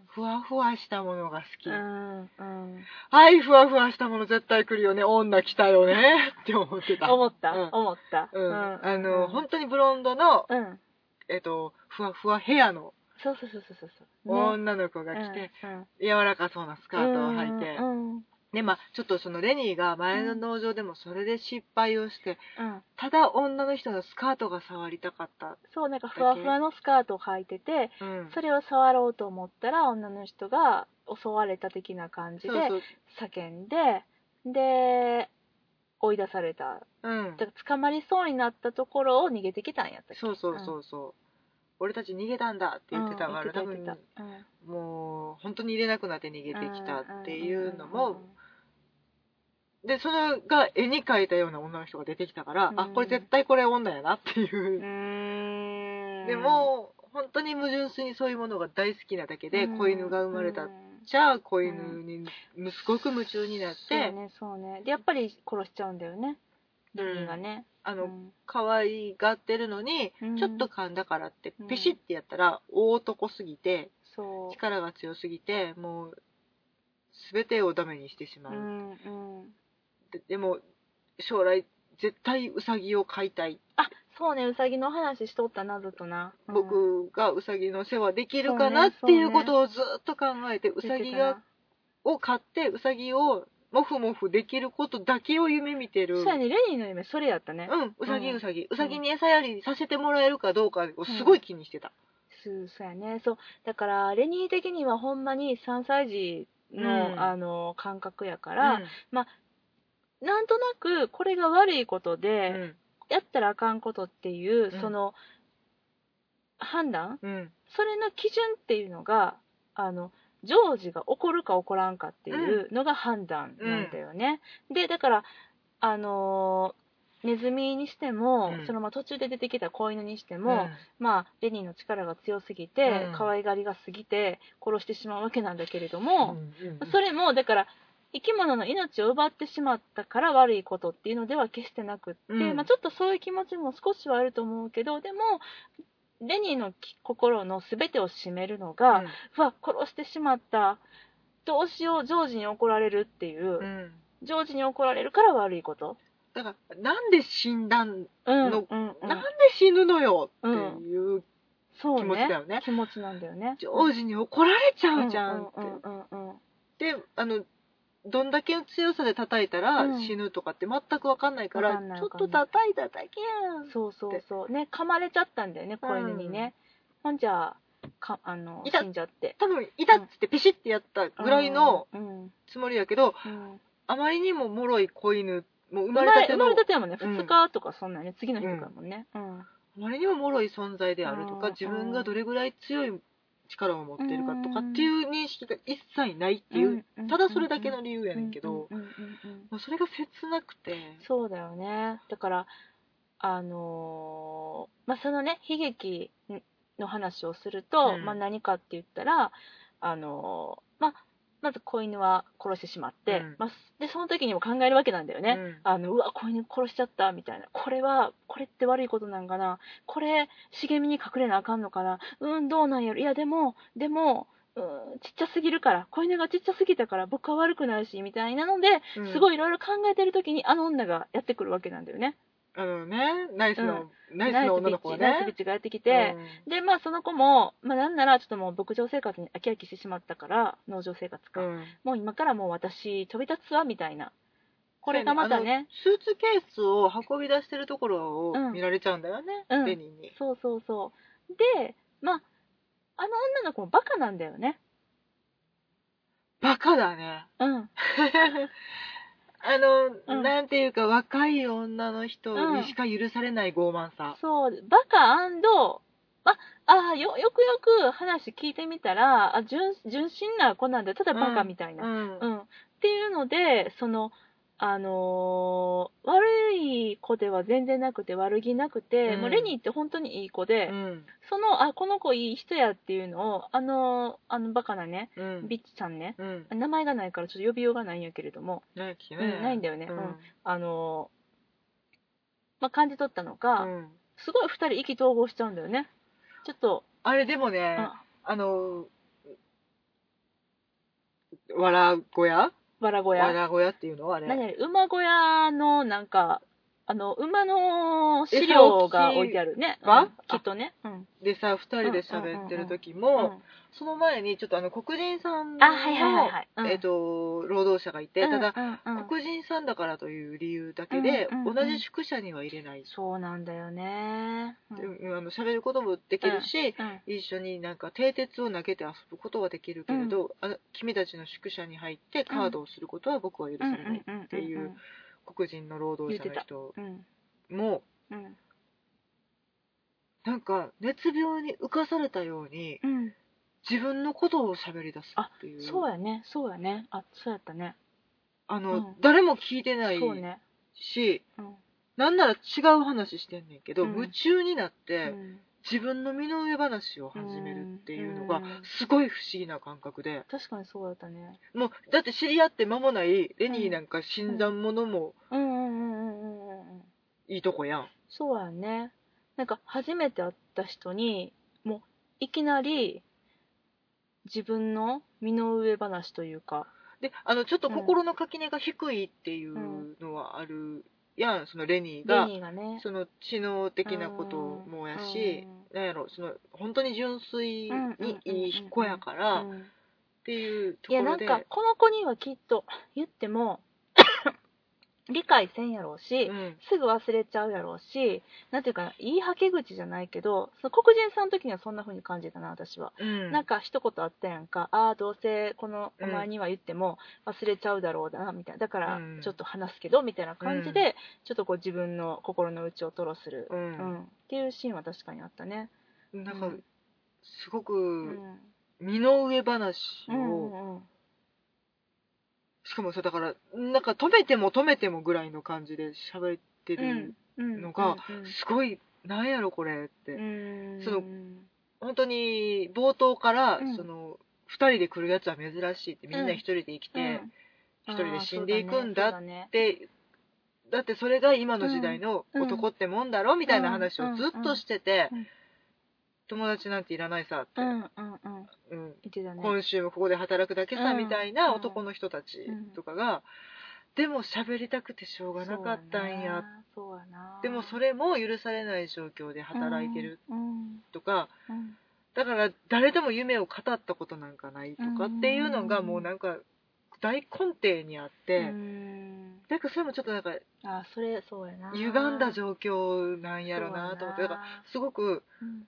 ふわふわしたものが好き、はいふわふわしたもの絶対来るよね。女来たよね。(laughs) って思ってた。思った、うん。思った。うん。あうん。の本当にブロンドの、うん。えっと、ふわふわヘアのそうそうそうそうそう。ね。女の子が来て、うん柔らかそうなスカートを履いて、うんうんでまあちょっとそのレニーが前の農場でもそれで失敗をしてうん。ただ女の人のスカートが触りたかった、そう、なんかふわふわのスカートを履いてて、うん、それを触ろうと思ったら女の人が襲われた的な感じでそうそう。叫んでで追い出された。うん。だから捕まりそうになったところを逃げてきたんやったっけ？そうそうそうそう、俺たち逃げたんだって言ってたから、うん多ってた言ってもう本当に入れなくなって逃げたてきたっていうのん。も、でそのが絵に描いたような女の人が出てきたから、うん。あこれ絶対これ女やなっていう。う、でも本当に無純粋にそういうものが大好きなだけで、うん。子犬が生まれたうんじゃあ子犬にすごく夢中になって、そうねそうね。でやっぱり殺しちゃうんだよね。リリーがね、あの、うん。可愛がってるのに、うん。ちょっと噛んだからってうん。ペシッてやったら大男すぎてそう。力が強すぎてもう全てをダメにしてしまう、うんうんででも将来絶対ウサギを飼いたい、あそうねうさぎの話しとったなずっとな、うん。僕がウサギの世話できるかなっそうねていうことをずっと考えて、ウサギがを飼ってウサギをモフモフできることだけを夢見てる。そうやねレニーの夢それやったね。うんウサギうん。ウサギ。ウサギに餌やりさせてもらえるかどうかをすごい気にしてた、そうそうやね。そう。だからレニー的にはほんまに3歳児の,、うん。あの感覚やか、からなんとなくこれが悪いことで、うん。やったらあかんことっていう、うん。その判断？うん。それの基準っていうのがあのジョージが怒るか怒らんかっていうのが判断なんだよね、でだからあのーネズミにしても、うん。そのまあ途中で出てきた子犬にしても、うん。まあレニーの力が強すぎて、うん。可愛がりが過ぎて殺してしまうわけなんだけれども、うん。それもだから生き物の命を奪ってしまったから悪いことっていうのでは決してなくって、うん。まあ、ちょっとそういう気持ちも少しはあると思うけどでもレニーのき心の全てを占めるのが、うん。うわ殺してしまった。どうしようジョージに怒られるっていう、うん。ジョージに怒られるから悪いこと、だからなんで死んだの？うんうんなんで死ぬのよっていうそう気持ちだよね。気持ちなんだよね。ジョージに怒られちゃうじゃんって、であのどんだけの強さで叩いたらうん。死ぬとかって全く分かんないから、わかんないちょっと叩いただけやんそうそうそう。ね噛まれちゃったんだよね子犬にね、ほんじゃかあのいた死んじゃって。多分いたっつってピシッてやったぐらいのうん。うん。つもりやけど、うん。あまりにも脆い子犬もう生生まれたてのまれ生まれたてやもんね。うん。2日とかそんなんね。次の日とかやもんね。うん。あまりにも脆い存在であるとか、うん。自分がどれぐらい強い力を持っているかとかっていう認識が一切ないっていう、うんただそれだけの理由やねんけど、それが切なくてそうだよねだからあのーまあそのね悲劇の話をすると、うんまあ何かって言ったらあのーまあまず子犬は殺してしまって、でその時にも考えるわけなんだよね、うん。あのうわ子犬殺しちゃったみたいな。これはこれって悪いことなんかな。これ茂みに隠れなあかんのかな。うんどうなんやろ。いやでもでもうんちっちゃすぎるから。子犬がちっちゃすぎたから僕は悪くないしみたいなので、すごいいいろいろ考えてる時にあの女がやってくるわけなんだよねあのねナイスの、ナイスナイスの女の子がビッチナイスビねッチがやってきて、でまあその子も、まあ、なんならちょっともう牧場生活に飽き飽きしてしまったから農場生活か、うん。うんもう今からもう私飛び立つわみたいな。これがまたね。スーツケースを運び出してるところをうん。見られちゃうんだよね、うん。レニーに。そうそうそう。でまああの女の子もバカなんだよね。バカだね。うん (laughs) あの、うん。なんていうか若い女の人にしか許されない傲慢さ、そう。バカまあよよくよく話聞いてみたらあ純純真な子なんだ。ただバカみたいな、うん。うん、っていうのでそのあのー悪い子では全然なくて悪気なくて、うん。もうレニーって本当にいい子で、うん。そのあこの子いい人やっていうのをあのあのバカなねうん。ビッチちゃんねうん。名前がないからちょっと呼びようがないんやけれどもないっけうんないんだよね。うん。うん。あのーまあ、感じ取ったのが、うん。すごい2人意気投合しちゃうんだよね。ちょっと、あれでもね、ああのわら小屋わら小屋わら小屋っていうの？あれ。何々馬小屋のなんかあの馬の資料が置いてあるね、はうん。きっとね、うん。でさ2人で喋ってる時うも、んその前にちょっとあの黒人さんの、あはいはいはいはい。うん。えっ、と労働者がいて、ただ、うんうん。うん黒人さんだからという理由だけで、うんうんうん。同じ宿舎には入れない、そうなんだよね、うん。あの喋ることもできるし、うん一緒になんか蹄鉄を投げて遊ぶことはできるけれど、あの君たちの宿舎に入ってカードをすることは僕は許されないっていう黒人の労働者の人うん。もうん。なんか熱病に浮かされたようにうん自分のことを喋り出すっていう。そうやね。そうやね。あそうやったね。あの、うん。誰も聞いてないそうね。し、うん。なんなら違う話してんねんけど、うん。夢中になって、うん。自分の身の上話を始めるっていうのがうん。すごい不思議な感覚で。確かにそうだったね。もうだって知り合って間もないレニーなんか新参者もうんうんうんうんうんうんうん。いいとこやん。そうやね。なんか初めて会った人にもういきなり自分の身の上話というか。であのちょっと心の垣根が低いっていうのはある。やんそのレニーレがニーがね。その知能的なこともやし、なんやろその本当に純粋にいい子やからっうん。ていうといやなんころで、かこの子にはきっと言っても理解せんやろうし、うん。すぐ忘れちゃうやろうしなんていうかな言いはけ口じゃないけどその黒人さんの時にはそんな風に感じたな私は、うん。なんか一言あったやんか。ああどうせこのうん。お前には言っても忘れちゃうだろうなみたいな。だからうん。ちょっと話すけどみたいな感じで、うん。ちょっとこう自分の心の内を吐露する、ううん。んっていうシーンは確かにあったね。なんかうん。すごうくん。身の上話うを、しかもさだからなんか止めても止めてもぐらいの感じで喋ってる、のがうんすごいなんやろこれって、うん。その本当に冒頭から、うん。その2人で来るやつは珍しいってみんな1人で生きて、うん。一人で死んでいくんだあーそうねでだってそれが今の時代の男ってもんだろみたいな話をずっとしてて、友達なんていらないさって、そうんうんうん。うん。言ってたね。今週もここで働くだけさ、うん。みたいな男の人たちうん。とかが、でも喋りたくてしょうがなかったんや。そうやなでもそれも許されない状況で働いてるうんとか、うんだから誰でも夢を語ったことなんかないとかっていうのがもうなんか大根底にあって、うん。なんかそれもちょっとなんかあそれそうやな。歪んだ状況なんやろなと思って。だからすごくうん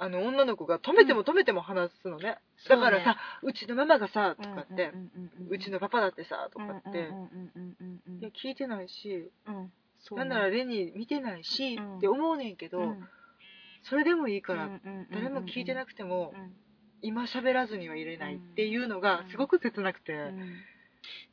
あの女の子が止めても止めても話すのね、だからさ、うちのママがさとかって、うちのパパだってさとかって、いや聞いてないし、うん。そうねなんならレニー見てないし、うん。って思うねんけど、うん。それでもいいから、誰も聞いてなくても、うん。今喋らずにはいれないっていうのがすごく切なくて、うん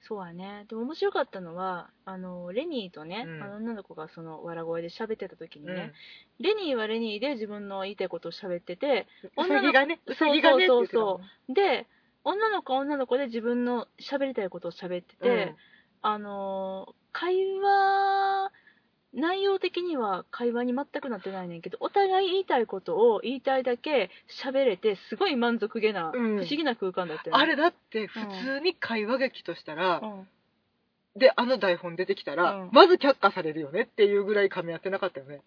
そうやね。でも面白かったのはあのレニーとね、うん。あの女の子がその笑声で喋ってた時にうん。ね、レニーはレニーで自分の言いたいことを喋っててうさぎがねうさぎがねって言ってたもんで女の子は女の子で自分の喋りたいことを喋ってて、うん。あの会話内容的には会話に全くなってないねんけどお互い言いたいことを言いたいだけ喋れてすごい満足げな、うん。不思議な空間だったよね。あれだって普通に会話劇としたら、うん。であの台本出てきたら、うん。まず却下されるよねっていうぐらい噛み合ってなかったよね、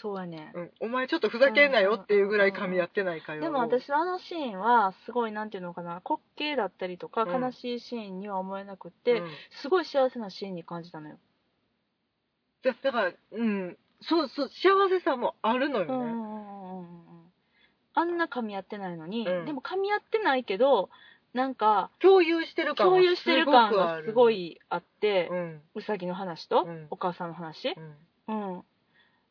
そうやね、うん、お前ちょっとふざけんなよっていうぐらい噛み合ってない会話を。でも私はあのシーンはすごいなんていうのかな滑稽だったりとかうん。悲しいシーンには思えなくって、うん。すごい幸せなシーンに感じたのよ、だだからうんそうそう幸せさもあるのよね、うんうんうんうんうん。あんな噛み合ってないのに、うん。でも噛み合ってないけどなんか共有してる感は共有してる感がすごいあってう、ん、うさぎの話と、うん。お母さんの話、うん、うん、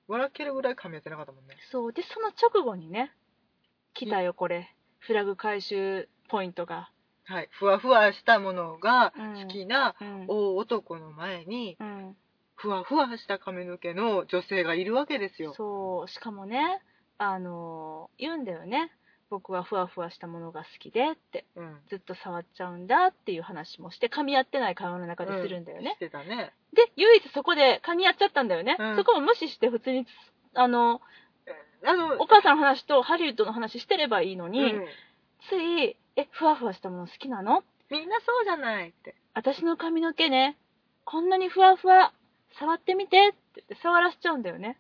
笑けるぐらい噛み合ってなかったもんね。そう。でその直後にね来たよこれ。フラグ回収ポイントが、はい。ふわふわしたものがうん好きなうん。大男の前にうん、ふわふわした髪の毛の女性がいるわけですよ。そうしかもねあの言うんだよね。僕はふわふわしたものが好きでって。うん。ずっと触っちゃうんだっていう話もして噛み合ってない会話の中でするんだよね。し、てたね。で唯一そこで噛み合っちゃったんだよね、うん。そこも無視して普通にあのあのお母さんの話とハリウッドの話してればいいのに、うん。つい「えふわふわしたもの好きなの？みんなそうじゃないって。私の髪の毛ねこんなにふわふわ触ってみて」って言って触らしちゃうんだよね、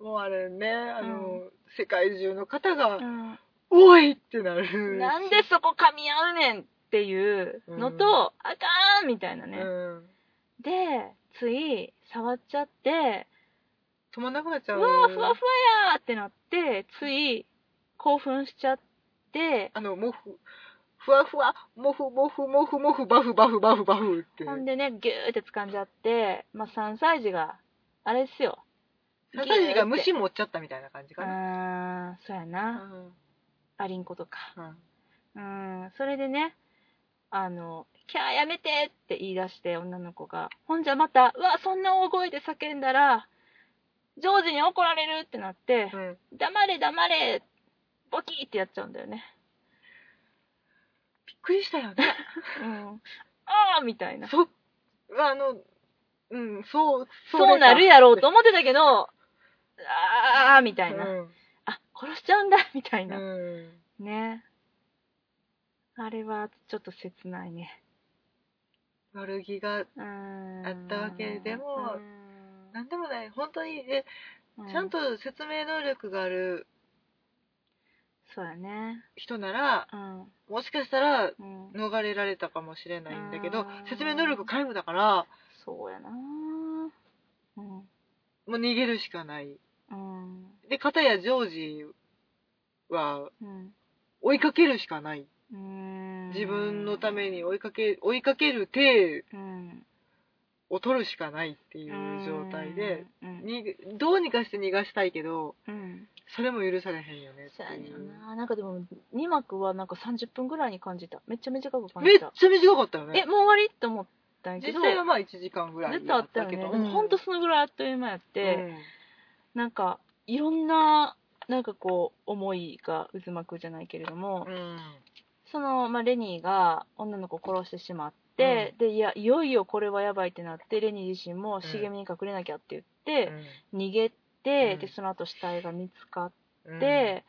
もうあれねあの、う世界中の方がうん「おい!」ってなるなんでそこ噛み合うねんっていうのと、あかん！みたいなね、うん、でつい触っちゃって止まんなくなっちゃううわーふわふわやー！ってなってつい興奮しちゃってあのもふふわふわもふもふもふもふバフバフバフバフって。ほんでねギューって掴んじゃって、まあ、3歳児があれですよ。ササジが虫も持っちゃったみたいな感じかな、あーそうやうな、ん。アリンコとか。うん。うんそれでねあの「キャーやめて!」って言い出して女の子が。ほんじゃまた「うわそんな大声で叫んだらジョージに怒られる!」ってなってうん「黙れ黙れ!」ボキーってやっちゃうんだよねくりしたよね。うん。あーみたいな。そあのうんそうそうなるやろうと思ってたけどあーみたいな、うん。あ殺しちゃうんだみたいな、うん。ね。あれはちょっと切ないね。悪気があったわけでもなんでもない。本当にねうちゃんと説明能力があるそうやね。人ならうん。もしかしたらうん。逃れられたかもしれないんだけどうん。説明能力皆無だからそうやな。うん。もう逃げるしかない。うん。で片やジョージはうん。追いかけるしかない。うん。自分のために追いかけ追いかける手うんを取るしかないっていう状態で、うんにどうにかして逃がしたいけどうん。それも許されへんよねってそうやねんな。なんかでも2幕はなんか30分ぐらいに感じた。めっちゃ短く感じめったちゃ短かったよね。えもう終わりって思ったんやけど。実際はまあ1時間ぐらい絶対あったよね。けど、でもほんとそのぐらいあっという間やって、うん。なんかいろんななんかこう思いが渦巻くじゃないけれども、うん。その、まあ、レニーが女の子を殺してしまって、でいやいよいよこれはやばいってなってレニー自身も茂みに隠れなきゃって言って、逃げて、うん。でその後死体が見つかっうん。て、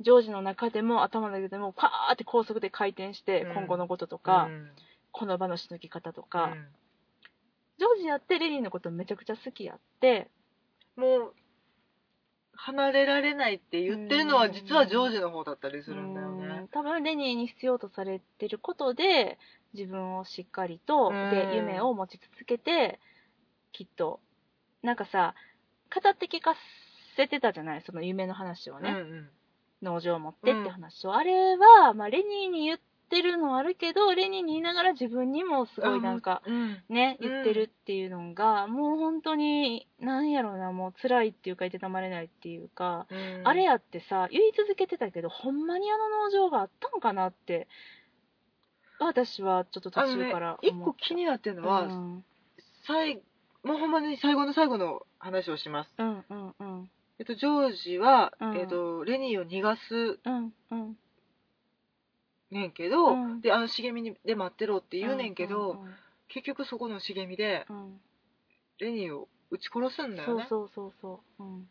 ジョージの中でも頭の中でもパーって高速で回転して、うん。今後のこととか、うん。この場のしのぎ方とか、うん。ジョージやってレニーのことめちゃくちゃ好きやってもう離れられないって言ってるのは実はジョージの方だったりするんだようん。ね。多分レニーに必要とされてることで自分をしっかりと、うん。で夢を持ち続けてきっとなんかさ語って聞かせてたじゃない？その夢の話をね、うんうん。農場を持ってって話を、あれは、まあ、レニーに言ってるのはあるけどレニーに言いながら自分にもすごいなんか、うん。ねうん。言ってるっていうのが、もう本当になんやろうなもう辛いっていうかいてたまれないっていうか、うん。あれやってさ言い続けてたけどほんまにあの農場があったんかなって私はちょっと途中から一個気になってるのは、うん。最もうほんまに最後の最後の話をします。うんうんうん。えっと、ジョージは、うん。えっと、レニーを逃がすうんうんねんけど、うん。で、あの茂みで待ってろって言うねんけど、うん結局そこの茂みで、うん。うんレニーを撃ち殺すんだよね。そうそうそうそう。うん。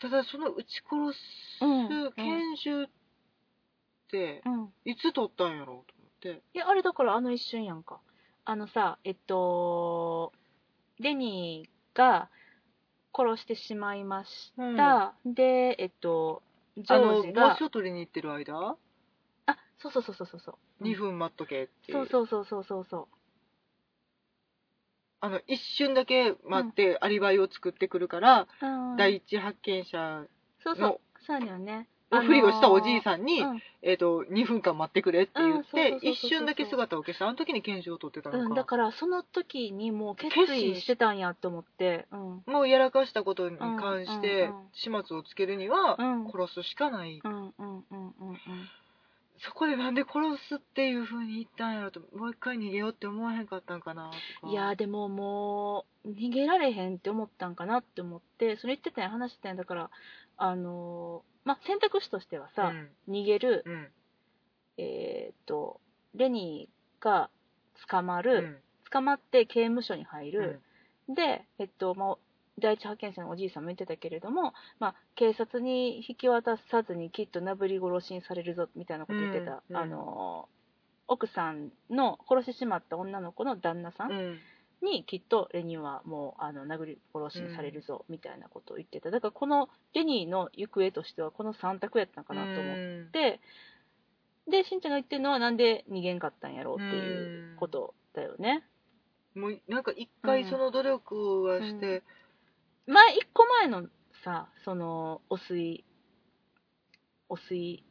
ただ、その撃ち殺すうん。拳銃って、うんいつ取ったんやろうと思って。いやあれだからあの一瞬やんか。あのさえっとレニーが殺してしまいました、でえっとジあの、ョージが帽子を取りに行ってる間、あそうそうそうそうそう。そう2分待っとけっていう。そうそうそうそうそうそう。あの、一瞬だけ待って、アリバイを作ってくるから、うん。第一発見者そうそう。の、そうだよね。のふりをしたおじいさんに、うん。えっ、と、2分間待ってくれって言っうんそうそうそうて、そう。一瞬だけ姿を消した。あの時に拳銃を取ってたのか。うん、だからその時にもう決意してたんやと思って、うん、もうやらかしたことに関してうんうんうん、始末をつけるにはう、ん、殺すしかない。うん、うん、うん、うん、そこでなんで殺すっていう風に言ったんやろと、もう一回逃げようって思わへんかったんかなとか。いやーでももう逃げられへんって思ったんかなって思ってそれ言ってたんや話してたんやだからあのーまあ選択肢としてはさ、逃げるうん、うん。えーっとレニーが捕まる、うん捕まって刑務所に入うんる、で、えっと、まあ、第一発見者のおじいさんも言ってたけれども、まあ、警察に引き渡さずにきっとなぶり殺しにされるぞみたいなこと言ってた、うんうん。あの奥さんの殺してしまった女の子の旦那さんうん。にきっとレニーはもうあの殴り殺しにされるぞみたいなことを言ってた。だからこのレニーの行方としてはこの3択やったのかなと思って、でしんちゃんが言ってるのはなんで逃げんかったんやろうっていうことだよね。もうなんか一回その努力はして、前一個前のさその汚水汚水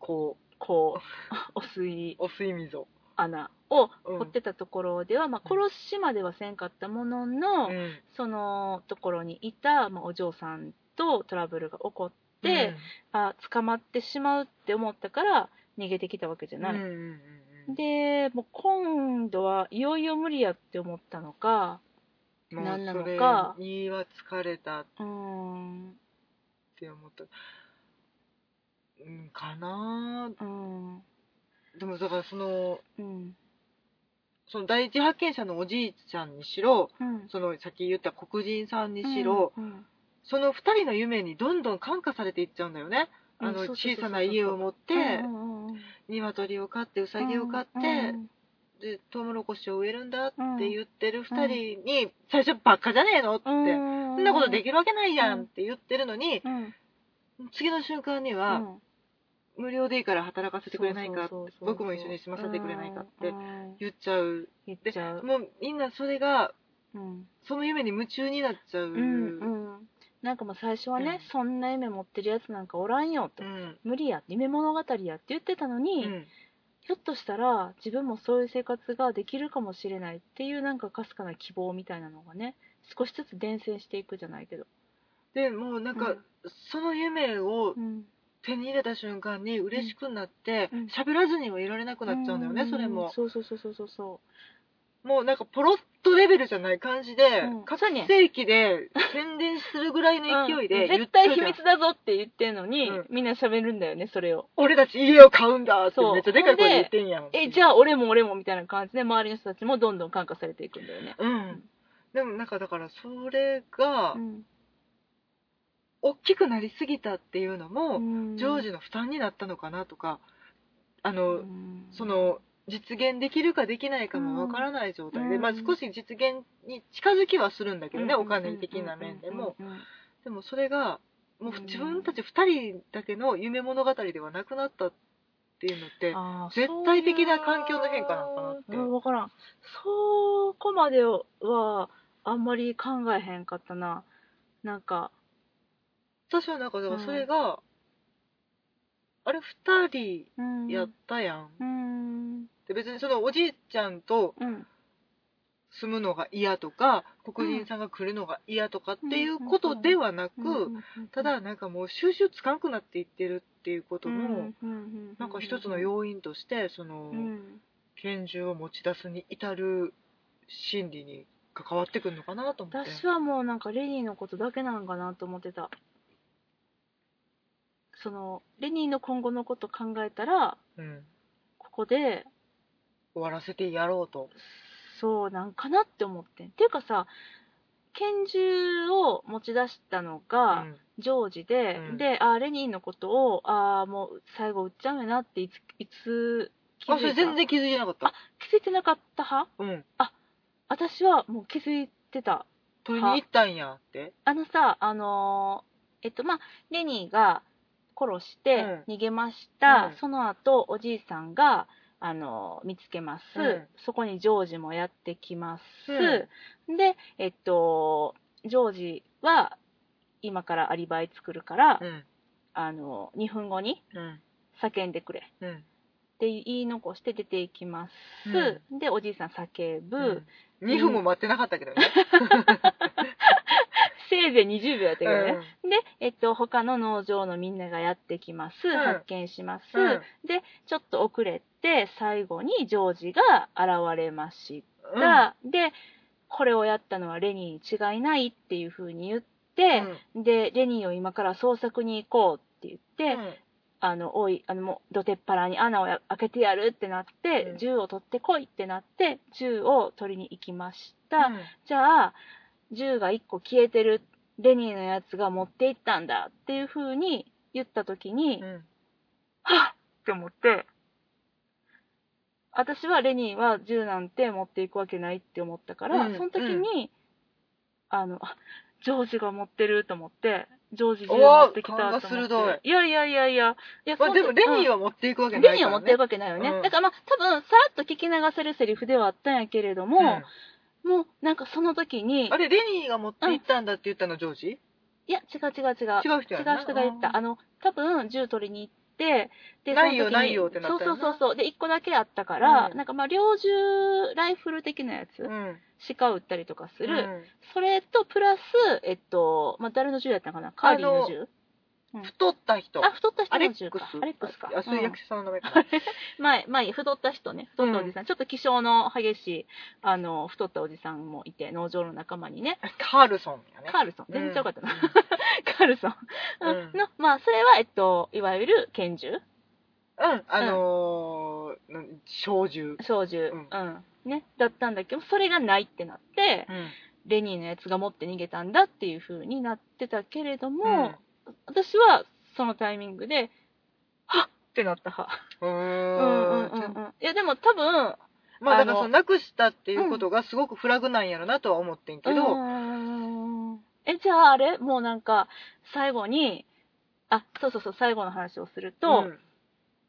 ここう汚水う、(laughs) お水溝。穴をうん。掘ってたところでは、まあ、殺しまではせんかったものの、うん。そのところにいた、まあ、お嬢さんとトラブルが起こって、あ捕まってしまうって思ったから逃げてきたわけじゃない、うんうんうんうん。でもう今度はいよいよ無理やって思ったのか何なのか。それには疲れたって思った。うん、かな。うん。でもだからその、うん。その第一発見者のおじいちゃんにしろ、うん。そのさっき言った黒人さんにしろ、うんその二人の夢にどんどん感化されていっちゃうんだよね。あの小さな家を持って、うんうんうん鶏を飼って、うさぎを飼って、うんで、トウモロコシを植えるんだってうん言ってる二人に、最初バカじゃねえの？って、そうん。んなことできるわけないやうんんって言ってるのに、うん。次の瞬間には、うん。無料でいいから働かせてくれないか、僕も一緒に住ませてくれないかってうん。言っちゃう。言っでちゃう。もうみんなそれが、うん。その夢に夢中になっちゃう。うんうん。なんかもう最初はね、うん。そんな夢持ってるやつなんかおらんよと、うん。無理や夢物語やって言ってたのに、うんひょっとしたら自分もそういう生活ができるかもしれないっていうなんかかすかな希望みたいなのがね少しずつ伝染していくじゃないけど、でもうなんか、うん。その夢をうん、手に入れた瞬間に嬉しくなってうん。喋、らずにはいられなくなっちゃうんだよね、ん。それも。そうそうそうそうそう。そもうなんかポロッとレベルじゃない感じで、うん。拡そうね声器で宣伝するぐらいのう、勢いでうん。言っ絶対秘てるじゃん。密だぞって言ってんのに、うん。みんな喋るんだよねそれを。俺たち家を買うんだってそう。めっちゃでかい声で言ってんやんえじゃあ俺も俺もみたいな感じで周りの人たちもどんどん感化されていくんだよね。うん。でもなんかだからそれがうん。大きくなりすぎたっていうのも、うん。ジョージの負担になったのかなとかあの、うん。その実現できるかできないかもわからない状態で、うん。まあ、少し実現に近づきはするんだけどね、うん。お金的な面でも、でもそれがもううん。自分たち2人だけの夢物語ではなくなったっていうのって絶対的な環境の変化なのかなって。分からん。そこまではあんまり考えへんかったな。なんか私はなんかだからそれが、あれ2うん。人やったやん、うん。で別にそのおじいちゃんとうん。住むのが嫌とか黒人さんが来るのが嫌とかっていうことではなく、ただなんかもう収集つかんくなっていってるっていうことの、なんか一つの要因としてその、うん。拳銃を持ち出すに至る心理に関わってくるのかなと思って。私はもうなんかレニーのことだけなんかなと思ってたそのレニーの今後のこと考えたらうん、ここで終わらせてやろうと、そうなんかなって思ってん。っていうかさ拳銃を持ち出したのうがん。ジョージで、うん。であレニーのことをあもう最後撃っちゃうんやなっていついつ気づいた？あそれ全然気づいてなかった？あ気づいてなかった？派うん。私はもう気づいてた。取りに行ったんやって。あのさあのーえっとまあレニーが殺して逃げました、うん。その後おじいさんがあのー見つけます、うん。そこにジョージもやってきます、うでえっとジョージは今からアリバイ作るから、うん。あの2分後にうん。叫んでくれ。うん。って言い残して出ていきます、でおじいさん叫ぶ、うん、2分も待ってなかったけどね、(laughs) せいぜい20秒やったけどね、うん。で、えっと、他の農場のみんながやってきます、ん。発見します、うん。でちょっと遅れて最後にジョージが現れましうん。た、でこれをやったのはレニーに違いないっていう風に言って、でレニーを今から捜索に行こうって言って、うん。あのおいあのもう土手っ腹に穴をや開けてやるってなって、うん。銃を取ってこいってなって銃を取りに行きました、うん。じゃあ銃が1個消えてるレニーのやつが持って行ったんだっていう風に言った時に、うん。はっ！って思って私はレニーは銃なんて持っていくわけないって思ったから、うん。その時に、あのあジョージが持ってると思ってジョージ銃持ってきたと思って。い。やいやいやいやいやまあ、でもレニーはは持っていくわけないね、レニーは持っていくわけないよね、うん。だからまあ多分さらっと聞き流せるセリフではあったんやけれども、もうなんかその時にうんあれレニーが持って行ったんだって言ったのジョージ？いや違う違う違う。違う人やう人が言った。あの多分銃取りに行ってでないよその時にないよってなったよな。そうそうそうそう。で1個だけあったから、うん。なんかまあ猟銃ライフル的なやつ、うん。鹿撃ったりとかする、うん。それとプラスえっと、まあ、誰の銃やったのかな？カーリーの銃太った人。あ太った人アレの銃ックス？かアレックスか。あそういううん。役者さんの名前かな、(laughs) 前前太った人ね。太ったおじさん、ちょっと気性の激しいあの太ったおじさんもいて農場の仲間にね。カールソンやね。カールソン。全然ちゃうかったな、うん。(laughs) カールソン、うん。のまあそれはえっといわゆる拳銃？うんあのーなん小銃。小銃、うん。うん。ね、だったんだけどそれがないってなって、うん。レニーのやつが持って逃げたんだっていう風になってたけれども、うん私はそのタイミングではっ！ってなった派。うーうんうんうんうん。いやでも多分まあだからそのなくしたっていうことがすごくフラグなんやろなとは思ってんけど、うーん。えじゃああれ？もうなんか最後にあそうそうそう最後の話をすると、うん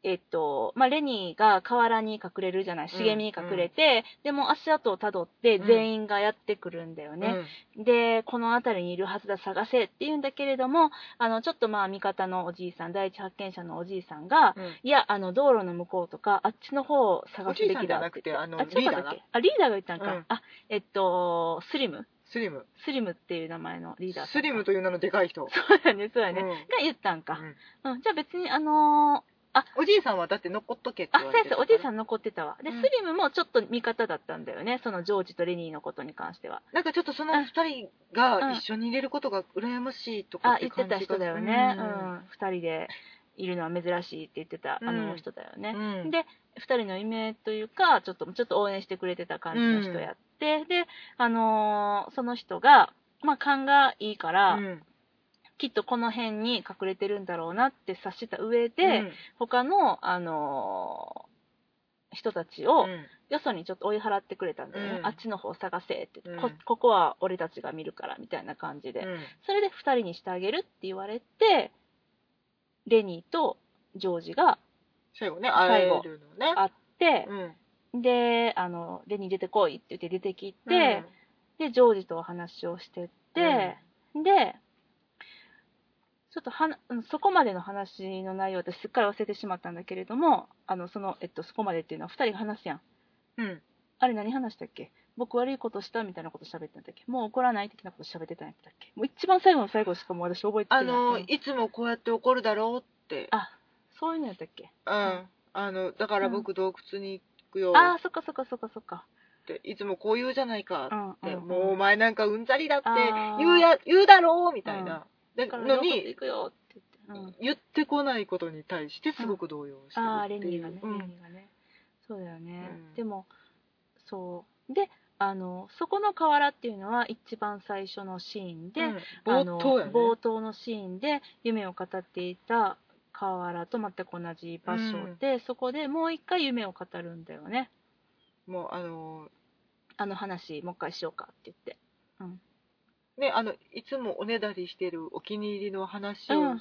えっと、まあ、レニーが河原に隠れるじゃない、茂みに隠れて、でも足跡をたどって全員がやってくるんだよね。で、この辺りにいるはずだ、探せって言うんだけれども、あの、ちょっとまあ、味方のおじいさん、第一発見者のおじいさんが、うん。いや、あの、道路の向こうとか、あっちの方を探すべきだって言って。あのあ、違うかったっけ？あ、リーダーが言ったんか。うん。あ、えっと、スリム？スリム。スリムっていう名前のリーダースリムという名のでかい人。そうやね、そうやね。うん。が言ったんか。うん。うん、じゃあ別に、あのーおじいさんはだって残っとけってあ、言われてそうやそう、おじいさんん残ってたわ。で、うんスリムもちょっと味方だったんだよね、そのジョージとレニーのことに関しては。なんかちょっとその二人が一緒に入れることが羨ましいとかあ、って言って感じがた人だよね。ううんん。二人でいるのは珍しいって言ってた、あの人だよね。うんで、二人の夢というか、ちょっと、ちょっと応援してくれてた感じの人やって、で、あのーその人が、まあ、勘がいいから、うんきっとこの辺に隠れてるんだろうなって察した上で、うん。他の、あのー人たちを、うん。よそにちょっと追い払ってくれたんだよね、うん。あっちの方探せって、うん。こここは俺たちが見るからみたいな感じで、うん。それで2人にしてあげるって言われてレニーとジョージが最後ね会えるのね。会ってう、ん。であのレニー出てこいって言って出てきて、でジョージとお話をしてって、でちょっとはそこまでの話の内容私すっかり忘れてしまったんだけれどもあのその、えっと、そこまでっていうのは2人が話すやん。うん。あれ何話したっけ？僕悪いことしたみたいなこと喋ってたんだっけ？もう怒らない的なこと喋ってたんやったっけ？もう一番最後の最後しかもう私覚えてない。あのうんいつもこうやって怒るだろうって。あそういうのやったっけ？うん。あのだから僕洞窟に行くよ。ああそっかそっかそっかそっか。っていつもこう言うじゃないかうんってうんうん。もうお前なんかうんざりだって言うや言うだろうみたいな。でだからのどこ行にくよって言って、うん、言ってこないことに対してすごく動揺してるああっていう。レニーがね、うん。レニーがね。そうだよね、うん。でもそう。であのそこの河原っていうのは一番最初のシーンで、うん。冒頭やね。冒頭のシーンで夢を語っていた河原と全く同じ場所で、そこでもう一回夢を語るんだよね。もうあのあの話もう一回しようかって言ってねあのいつもおねだりしてるお気に入りの話を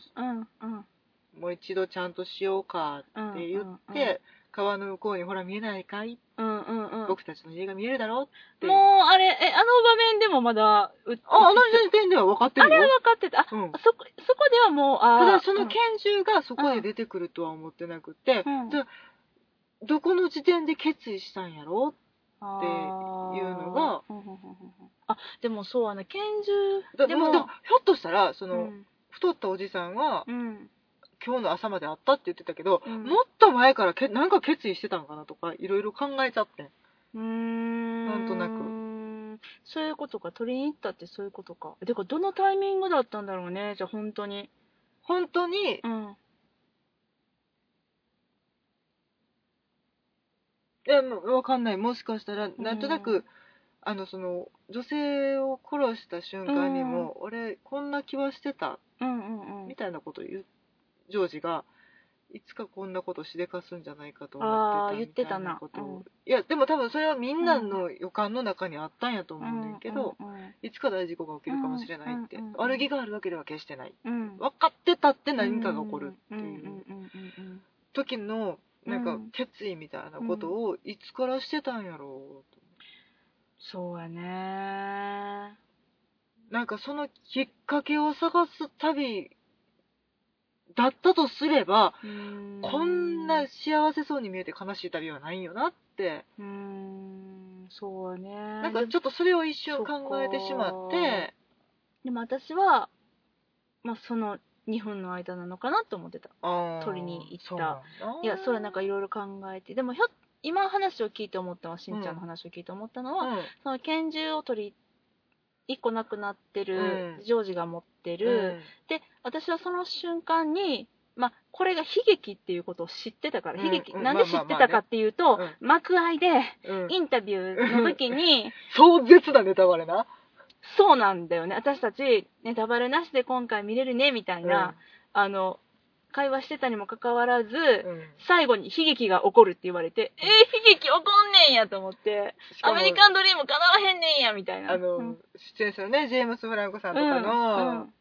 もう一度ちゃんとしようかって言って、川の向こうにほら見えないかい、うんうんうん。僕たちの家が見えるだろってもうあれえあの場面でもまだうああの時点では分かってあれはるよ。分かってたあ、うん。そこそこではもうあーただその拳銃がそこで出てくるとは思ってなくて、うんどこの時点で決意したんやろあっていうのがあでもそうあの拳銃でもだもひょっとしたらその、うん。太ったおじさんはうん。今日の朝まであったって言ってたけど、うん。もっと前からけなんか決意してたのかなとかいろいろ考えちゃって。うーん。なんとなく。そういうことか取りに行ったってそういうことか。てかどのタイミングだったんだろうねじゃあ本当に。本当にうん。いやもうわかんない。もしかしたらんなんとなく、あのその女性を殺した瞬間にも、俺こんな気はしてたみたいなことを言うジョージがいつかこんなことしでかすんじゃないかと思ってたみたいなことを。いやでも多分それはみんなの予感の中にあったんやと思うんだけど、いつか大事故が起きるかもしれないって、悪気があるわけでは決してない。うん。分かってたって何かが起こるっていう。時のなんかうん。決意みたいなことをいつからしてたんやろうとそうやね。なんかそのきっかけを探す旅だったとすれば、うんこんな幸せそうに見えて悲しい旅はないんよなって、うーん。そうやね。なんかちょっとそれを一瞬考えてしまって、でも私は、まあ、その2分の間なのかなと思ってた。あー取りに行った。いやそれはなんかいろいろ考えて。でもひょ今話を聞いて思ったのはしんちゃんの話を聞いて思ったのは、うん。その拳銃を取り1個なくなってる、うん。ジョージが持ってうる、ん。で私はその瞬間にまあ、これが悲劇っていうことを知ってたから、うん。悲劇、うん。なんで知ってたかっていうと、まあまあま幕愛でうん。インタビューの時に、(laughs) 壮絶なネタバレな。そうなんだよね。私たち、ネタバレなしで今回見れるね、みたいな、あの、会話してたにもかかわらず、うん最後に悲劇が起こるって言われて、えー、悲劇起こんねんやと思って、しかもアメリカンドリーム叶わへんねんや、みたいな。あの、うん出演するね、ジェームス・フランコさんとかうんうのん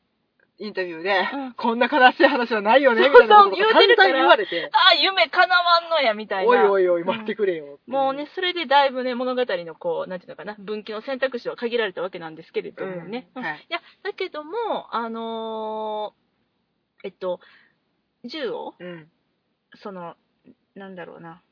インタビューで、うんこんな悲しい話はないよね、そうみたいなことそうを言うてるから言われて、ああ、夢叶わんのや、みたいな。おいおいおい、うん待ってくれよ。もうね、それでだいぶね、物語のこう、なんていうのかな、分岐の選択肢は限られたわけなんですけれどもね。うんはい。いや、だけども、あのーえっと、銃を、うん。その、なんだろうな、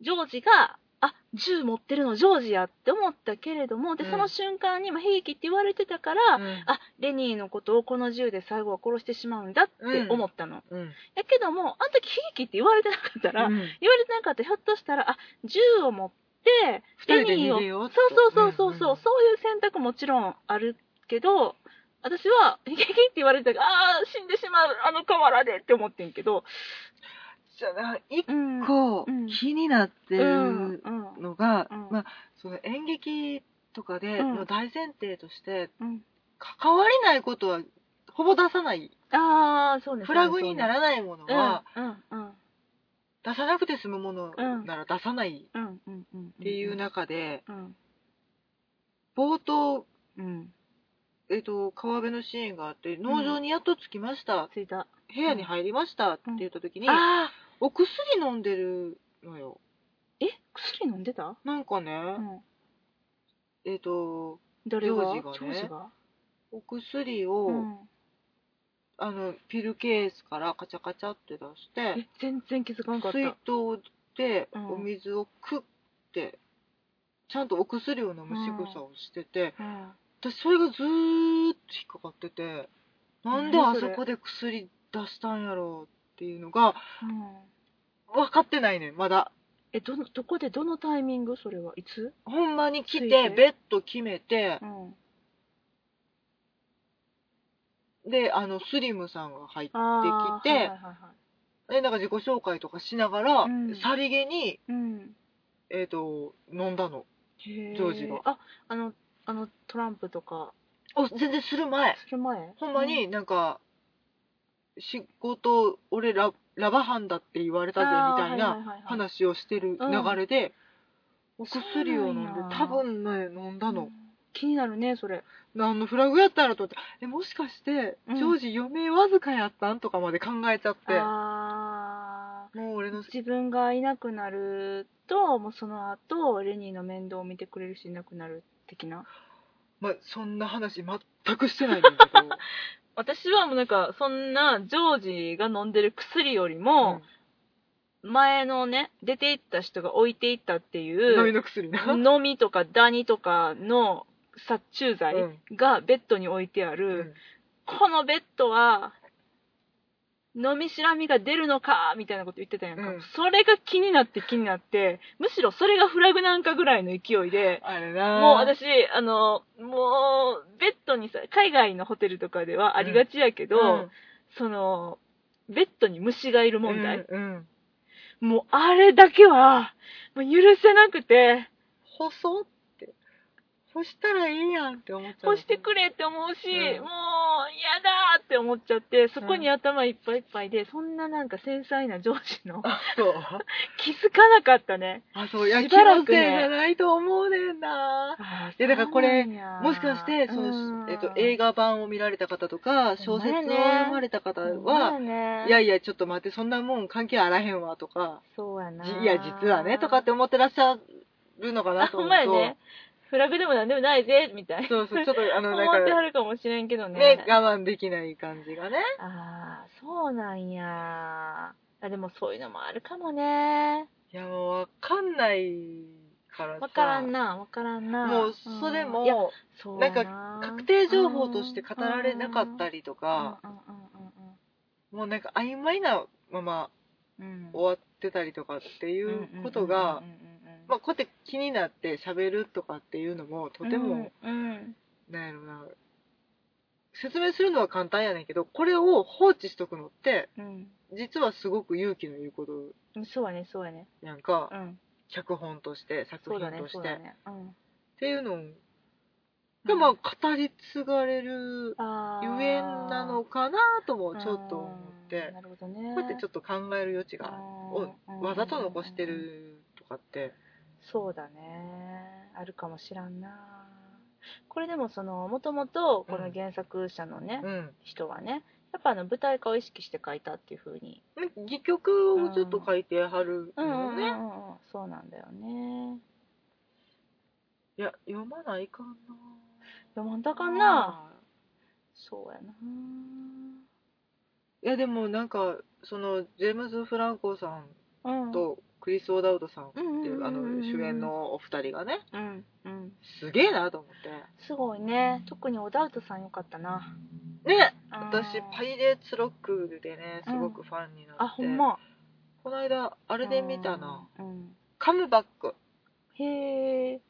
ジョージが、あ、銃持ってるのジョージやって思ったけれども、で、うん。その瞬間に、まあ、兵器って言われてたから、うん。あ、レニーのことをこの銃で最後は殺してしまうんだって思ったの。うん。やけども、あの時兵器って言われてなかったら、うん。言われてなかったら、ひょっとしたら、あ、銃を持って、二人でレニーをそうそうそうそうそう、そういう選択もちろんあるけど、私は、(laughs) ヒゲヒって言われたから、ああ、死んでしまう、あの河原でって思ってんけど、じゃあ、一うん。個うん気になってうんるうんのが、うんまあ、その演劇とかでうんの大前提として、うん。関わりないことはほぼ出さない。ああ、そうね。フラグになららないものは。出さなくて済むものなら出さない。っていう中で、うん。冒頭、うん。えっと、川辺のシーンがあって、農場にやっと着きました、ついた。部屋に入りましたって言った時に、ああ、お薬飲んでるのよ。え？薬飲んでた？なんかね、うん。えっと、誰が？ジョージがねジョージが？お薬を、うん。あの、ピルケースからカチャカチャって出してえ、、全然気づかんかった。水筒でうんお水をクッて、ちゃんとお薬を飲む仕草をしてて、うん。私それがずーっと引っかかってて、なんであ何そこで薬出したんやろうっていうのがうん。分かってないねんまだ。え、どの、どこでどのタイミングそれはいつ？ほんまに来ついて？て、ベッド決めてう、ん。で、あの、スリムさんが入ってあーきて、はいはいはいはいで、なんか自己紹介とかしながら、うんさりげに、うん。えっ、と、飲んだの。へージョージがあ、あの、あの、トランプとか、お、全然する前。する前？ほんまになんか、仕事、俺ラ、ラバハンだって言われたぜ、みたいあーはいはいなはいはい。話をしてる流れで、お薬を飲んでそうなん、や多分ね、飲んだの。うん。気になるね、それ。何のフラグやったらと思って、え、もしかして、うん。ジョージ余命わずかやったんとかまで考えちゃって、あもう俺のー、自分がいなくなると、もうその後、レニーの面倒を見てくれる人いなくなる的な。まあ、そんな話全くしてないんだけど、(laughs) 私はもうなんか、そんな、ジョージが飲んでる薬よりも、前のね、出て行った人が置いていったっていうん飲みう、の薬な。飲みとかダニとかの殺虫剤うん。がベッドに置いてある、うん。このベッドは、飲みしらみが出るのかみたいなこと言ってたやんか、うん。それが気になって気になって、むしろそれがフラグなんかぐらいの勢いで、あれな。もう私、あの、もう、ベッドにさ、海外のホテルとかではありがちやけど、うん。その、ベッドに虫がいる問題。うんうん。もう、あれだけは、もう許せなくて、細って。干したらいいやんって思っちゃう。干してくれって思うし、うん。もう、嫌だーって思っちゃって、そこに頭いっぱいいっぱいで、そんななんか繊細な上司のあ、そう。(laughs) 気づかなかったね。あ、そう。いや、し気のせいじゃないと思うねんな。あーいやだからこれもしかして、その、えっと、映画画版を見られた方とか、小説を読まれた方は、ね、いやいや、ちょっと待って、そんなもん関係あらへんわとか、そうやな。じいや、実はね、とかって思ってらっしゃるのかなあ、と思うと。ね。フラグでもなんでもないぜ、みたいな。そうそう、ちょっとあの、(laughs) 思ってはなんるかもしれんけどか、ね。ね、我慢できない感じがね。ああ、そうなんや。あ、でもそういうのもあるかもね。いや、もうわかんないからさ。わからんな、わからんな。もう、それも、そうなんかな確定情報として語られなかったりとか、うんうんもうなんか曖昧なままうんうんうん終わってたりとかっていうことが、まあ、こうやって気になって喋るとかっていうのもとても、うんうん。なんやろな。説明するのは簡単やねんけどこれを放置しとくのってうん。実はすごく勇気のいることうんそうやねそうやね。やんか、うん。脚本として作品として、そうだねうん。っていうのがまあ語り継がれるゆえんなのかなともちょっと思っうんて。なるほどね。こうやってちょっと考える余地がをうんわざと残してるとかってそうだね。あるかもしらんな。これでもそのもともとこの原作者のね、うん。人はねやっぱあの舞台化を意識して書いたっていう風に。戯曲をずっと書いてはるうんうんのね、うんうん。そうなんだよね。いや読まないかな。読まんだかんな。そうやな。いやでもなんかそのジェームズ・フランコさんうん。とクリス・オーダウドさんってうんうんうんうんいうあの主演のお二人がね。うんうん。すげえなと思って。すごいね。特にオダウトさんよかったな。ね。私パイレーツロックでねすごくファンになって、あほんま。この間ああれで見たな。うんカムバック。へえ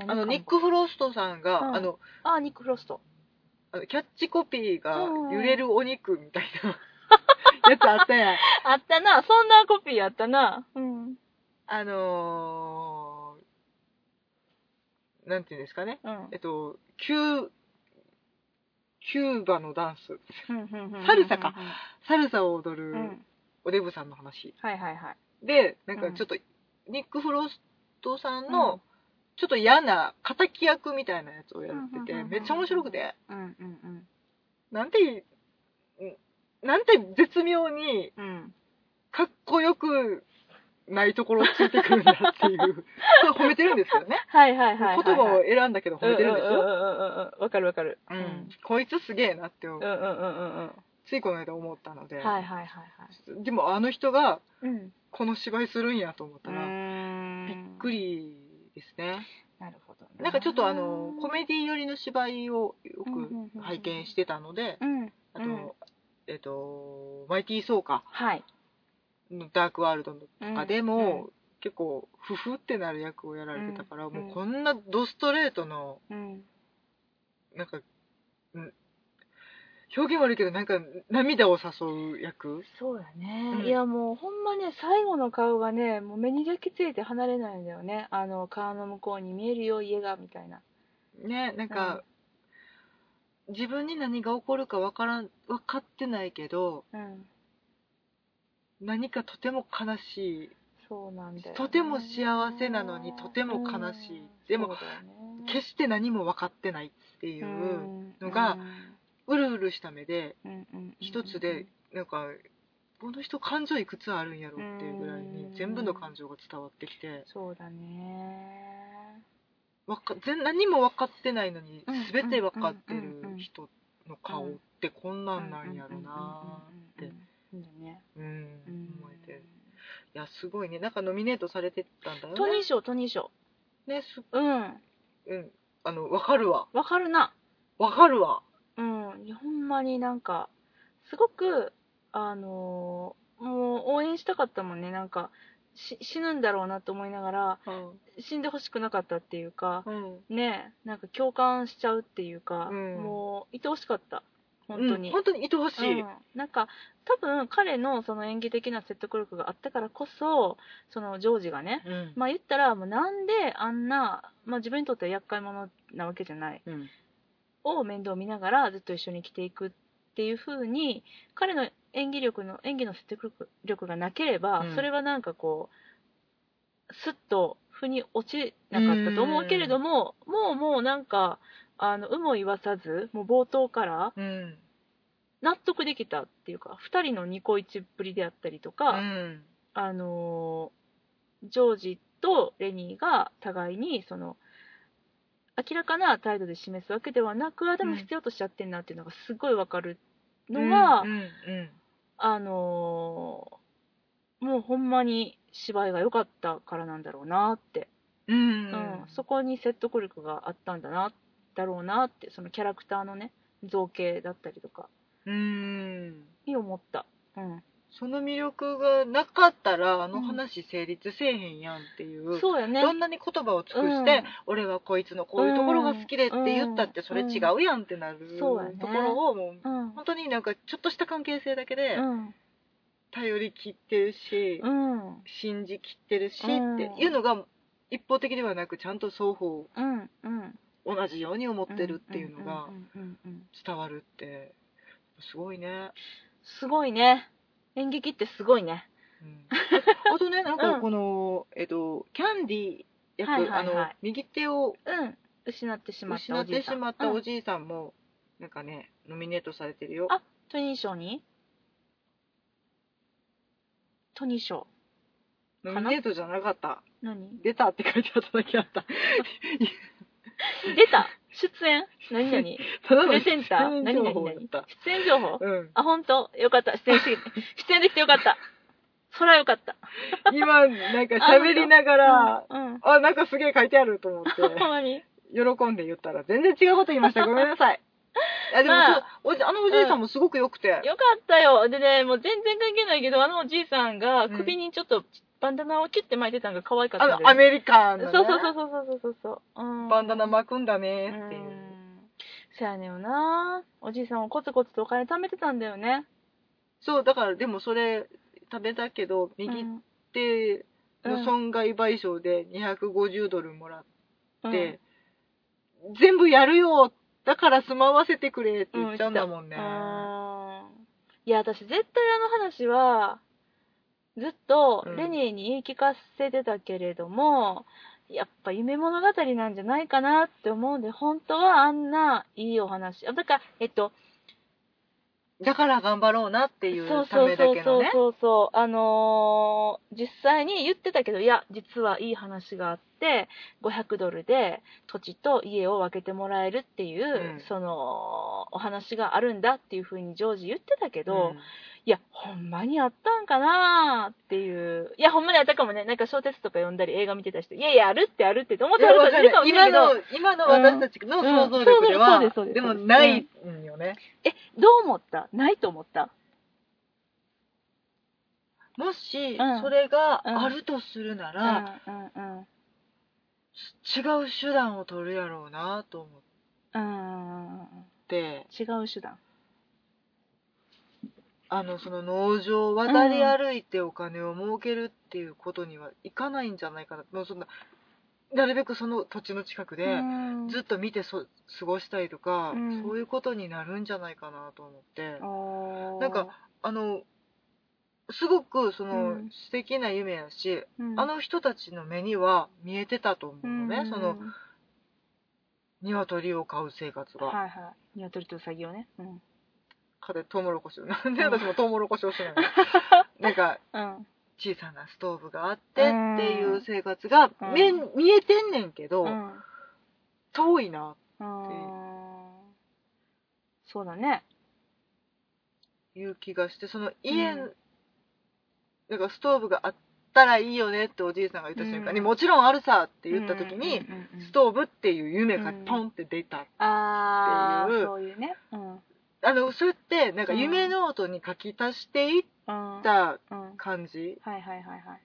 あのニック・フロストさんが、うん。あのあニック・フロスト。あのキャッチコピーがうんうん。揺れるお肉みたいな (laughs) (laughs) やつあったやん。あったな。そんなコピーあったな。うん。あのー、なんていうんですかね。うん。えっとキューキューバのダンス。ササルサか。サルサを踊るうん。おデブさんの話。はいはいはい。でなんかちょっと、ニック・フロストさんのちょっと嫌な敵役みたいなやつをやっててうんめっちゃ面白くて。うんうんうん。なんてんなんて絶妙にうんかっこよくないところをついてくるんだっていうこれ褒めてるんですけどね。はいはいはいはい言葉を選んだけど褒めてるんですよ、うんうんうんうんうんわかるわかる。ううん。んこいつすげえなってう。んうんうんうんうん。ついこの間思ったので、はいはいはいはい。でもあの人がうんこの芝居するんやと思ったら、ん。びっくりですね。なるほどなんかちょっとあのコメディ寄りの芝居をよく拝見してたので、うん。あと、うんえっとマイティー・ソーカはい。のダークワールドとかでも、うん結構フフってなる役をやられてたから、うんもうこんなドストレートのうん。なんか、うん、表現悪いけどなんか涙を誘う役。そうやね、うん。いやもうほんまね最後の顔がねもう目に焼き付いて離れないんだよね。あの川の向こうに見えるよ家がみたいな。ねなんか、自分に何が起こるかわからん分かってないけどうん。何かとても悲しい。そうなんだよね、とても幸せなのにとても悲しい。うん。でも決して何も分かってないっていうのがうるうるした目で一つでなんかこの人感情いくつあるんやろっていうぐらいにうん。全部の感情が伝わってきて。そうだねわか全何も分かってないのにうん全て分かってる人の顔ってこんなんなんやろなって。うん思えていやすごいねなんかノミネートされてたんだよねトニー賞トニー賞ねすうんうんあの分かるわわかるな分かるわうんいやほんまになんかすごくあのーもう応援したかったもんねなんかし死ぬんだろうなと思いながらうん死んでほしくなかったっていうかうん。ねなんか共感しちゃうっていうか、うん。もう愛おしかった。本当に、うん。本当に愛おしい、うん。なんか多分彼のその演技的な説得力があったからこそそのジョージがねうん。まあ言ったらもうなんであんな、まあ、自分にとっては厄介者なわけじゃない。うん。を面倒見ながらずっと一緒に生きていくっていう風に彼の演技力の演技の説得力力がなければ、うん。それはなんかこうスッと腑に落ちなかったと思うけれどももうもうなんかあの有無を言わさずもう冒頭からうん。納得できたっていうか2人のニコイチっぷりであったりとうか、ん。あのージョージとレニーが互いにその明らかな態度で示すわけではなくあでも必要としちゃってんなっていうのがすごいわかるのは、うんうんあのーもうほんまに芝居が良かったからなんだろうなって、うん。うん。うんそこに説得力があったんだなだろうなってそのキャラクターのね造形だったりとか。うん。に思った、うん、その魅力がなかったらあの話成立せえへんやんっていう、そうやね。どんなに言葉を尽くして、うん。俺はこいつのこういうところが好きでって言ったってうん。それ違うやんってなるそうやね。ところをもううん。本当になんかちょっとした関係性だけでうん。頼り切ってるし、うん。信じきってるしうんっていうのが一方的ではなくちゃんと双方うんうん。同じように思ってるっていうのがうんうんうんうん。伝わるってすごいね。すごいね演劇ってすごいね。うん。あとね、(laughs) なんうん。かこの、えっと、キャンディ役、はいはいはい。あの、右手をうん。失ってしまった失ってしまったおじじいさんも、なんかね、ノミネートされてるよ。あトニー賞に？トニー賞ノミネートじゃなかった。何？出たって書いてあっただけあった。(laughs) 出た？出演？何何ただのプレゼンター？何何何。出演情報？うん。あ、本当？よかった。出演して、(laughs) 出演できてよかった。そらよかった。(laughs) 今、なんか喋りながら、うん。あ、なんかすげえ書いてあると思って、(laughs) ほんまに。喜んで言ったら全然違うこと言いました。ごめんなさい。いや、でも、まあおじあのおじいさんもすごく良くて、よかったよ。でね、もう全然関係ないけど、あのおじいさんが首にちょっとバンダナをキュッて巻いてたのが可愛かったんだよあの、アメリカンの、ね、そうそうそうそうそうそうそう。うん。バンダナ巻くんだねっていう。ん。そやねんよな。おじいさんはコツコツとお金貯めてたんだよね。そう、だからでもそれ食べたけど、右うん手の損害賠償で250ドルもらって、全部やるよだから住まわせてくれって言っちゃうんだもんね。うんいや、私絶対あの話は、ずっとうんレニーに言い聞かせてたけれども、やっぱ夢物語なんじゃないかなって思うんで、本当はあんないいお話。あだから、えっと、だから頑張ろうなっていうそうためそうそうだけのね。そうそうそう、あのー実際に言ってたけど、いや、実はいい話があって、500ドルで土地と家を分けてもらえるっていう、うんその、お話があるんだっていうふうにジョージ言ってたけど、うんいや、ほんまにあったんかなっていう。いや、ほんまにあったかもね。なんか小説とか読んだり映画見てた人、いやいや、あるってあるって思っいやてはる人いるかもしれない今けど、の、今の私たちの想像力でうんうですそうです、でもないんよね。え、どう思った？ないと思ったもしうん、それがうんあるとするなうら、んうんうん。違う手段を取るやろうなと思っうん。て、違う手段。あの、その農場を渡り歩いてお金を儲けるっていうことにはいかないんじゃないかな。もうそんな、なるべくその土地の近くで、うんずっと見てそ過ごしたりとか、うんそういうことになるんじゃないかなと思って、おーなんか、あの、すごくその、うん素敵な夢やし、うんあの人たちの目には見えてたと思うのね、うんその、鶏を飼う生活が。はいはい。鶏とウサギをね。うん。かでトウモロコシを。(laughs) なんで私もトウモロコシをしないの (laughs) なんか、うん。小さなストーブがあってっていう生活が、見えうん見えてんねんけど、うん。遠いなうんそうだね。いう気がして、その家、うんなんかストーブがあったらいいよねっておじいさんが言った瞬間に、うんもちろんあるさって言った時に、うんうんうんうんストーブっていう夢がポンって出た。ああ、っていうそういうね。うん。あの、それって、なんか夢ノートに書き足していっうん。たうん。感じはいはいはいはい。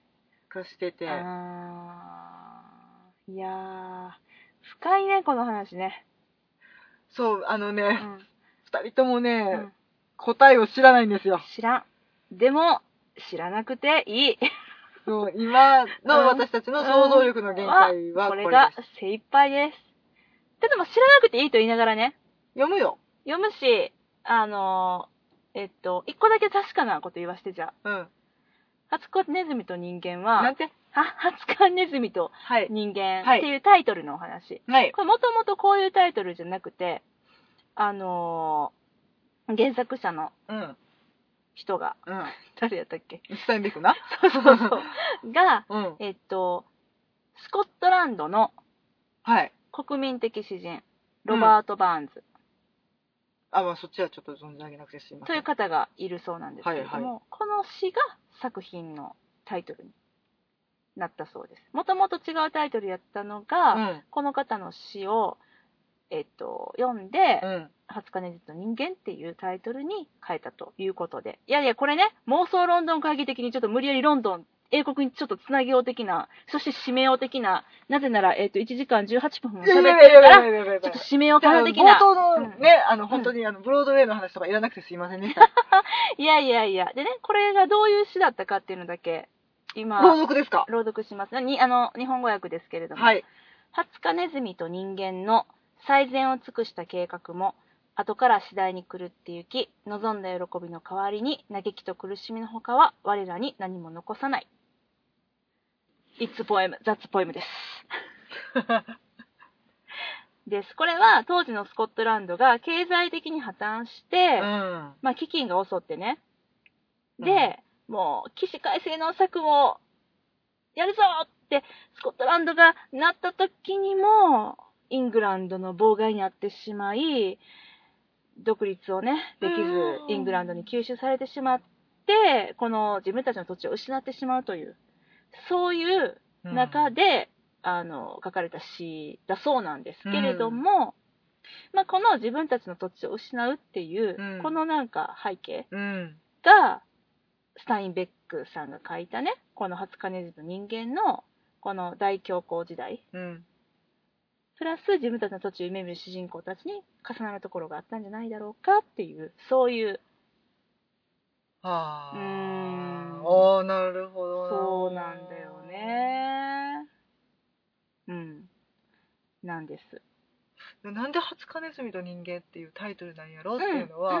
がしてて、あーいやー、深いね、この話ね。そう、あのうね、ん。二人ともね、うん答えを知らないんですよ。知らん。でも、知らなくていい。そう今の私たちの想像力の限界はこれです。これが精一杯です。ただも知らなくていいと言いながらね、読むよ。読むし、あのーえっと、一個だけ確かなこと言わしてじゃあ。うん。初子ネズミと人間は、なんて？は？初子ネズミとはい。人間はいっていうタイトルのお話。はい。これもともとこういうタイトルじゃなくて、あのー原作者のうん。人が、うん。(laughs) 誰やったっけ？スタインベックな？(laughs) そうそうそう。が、うん。えっと、スコットランドのはい。国民的詩人、ロバート・バーンズあ、まあそっちはちょっと存じ上げなくてすいません。という方がいるそうなんですけれども、はいはこの詩が作品のタイトルになったそうです。もともと違うタイトルやったのが、うん。この方の詩を、えっと、読んで、うん。初金実の人間っていうタイトルに変えたということで。いやいや、これね、妄想ロンドン会議的にちょっと無理やりロンドン、英国にちょっとつなげよう的な、そして締めよう的な、なぜなら、えっ、と、1時間18分も喋ってるから、ちょっと締めようかな的な。冒頭のうんね、あの、本当にあの、ブロードウェイの話とかいらなくてすいませんでした。(laughs) いやいやいや。でね、これがどういう詩だったかっていうのだけ、今、朗読ですか？朗読します。に、あの、日本語訳ですけれども。はい。ハツカネズミと人間の最善を尽くした計画も、後から次第に狂ってゆき、望んだ喜びの代わりに、嘆きと苦しみのほかは我らに何も残さない。It's poem, that's poem です。です。これは当時のスコットランドが経済的に破綻して、うん。まあ、飢饉が襲ってね。で、もう、起死回生の策をやるぞって、スコットランドがなった時にも、イングランドの妨害にあってしまい、独立をね、できずう、んイングランドに吸収されてしまって、この自分たちの土地を失ってしまうという、そういううん中で、あの、書かれた詩だそうなんですけれども、まあ、この自分たちの土地を失うっていう、うんこのなんか背景うん。が、スタインベックさんが書いたね、この20日ネズミの人間の、この大恐慌時代、うん。プラス自分たちの土地を夢見る主人公たちに重なるところがあったんじゃないだろうかっていう、そういう、はあ。うーんああ、なるほどな。そうなんだよ。ね。うん。なんです。なんでハツカネズミと人間っていうタイトルなんやろっていうのは。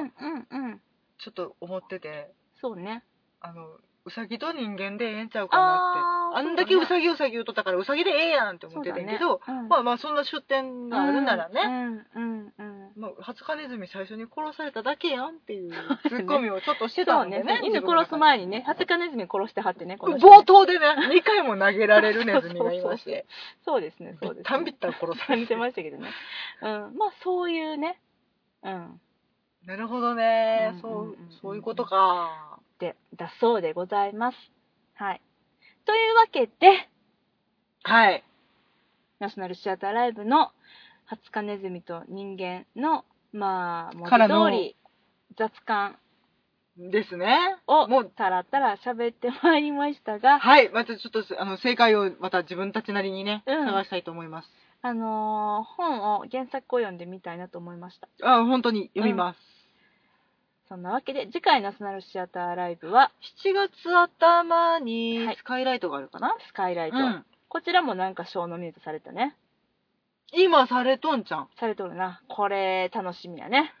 ちょっと思ってて、そうね。あの、ウサギと人間でええんちゃうかなって。あんだけウサギウサギ言うとったからウサギでええやんって思ってたけど、まあまあそんな出典があるならね、うんうんうん。まあ、ハツカネズミ最初に殺されただけやんっていうツッコミをちょっとしてたんねでね。。犬殺す前にね、ハツカネズミ殺してはってね、この人ね冒頭でね、2回も投げられるネズミがいまして、そうですね、そうです、ね。たんびったら殺されてましたけどね。うん。まあ、そういうね。うん。なるほどね、うんそうそういうことか。で、だそうでございます。はい。というわけで、はい。ナショナルシアターライブの20日ネズミと人間の、まあ、からの文字通り雑感ですね。をもう、たらたら喋ってまいりましたが、はい。またちょっと、あの、正解をまた自分たちなりにね、うん探したいと思います。あのー本を原作を読んでみたいなと思いました。あ、本当に読みます。そんなわけで、次回ナショナルシアターライブは、7月頭にはいスカイライトがあるかな、スカイライト。うん。こちらもなんか賞ノミネートされたね。今されとんちゃん？されとるな。これ、楽しみやね。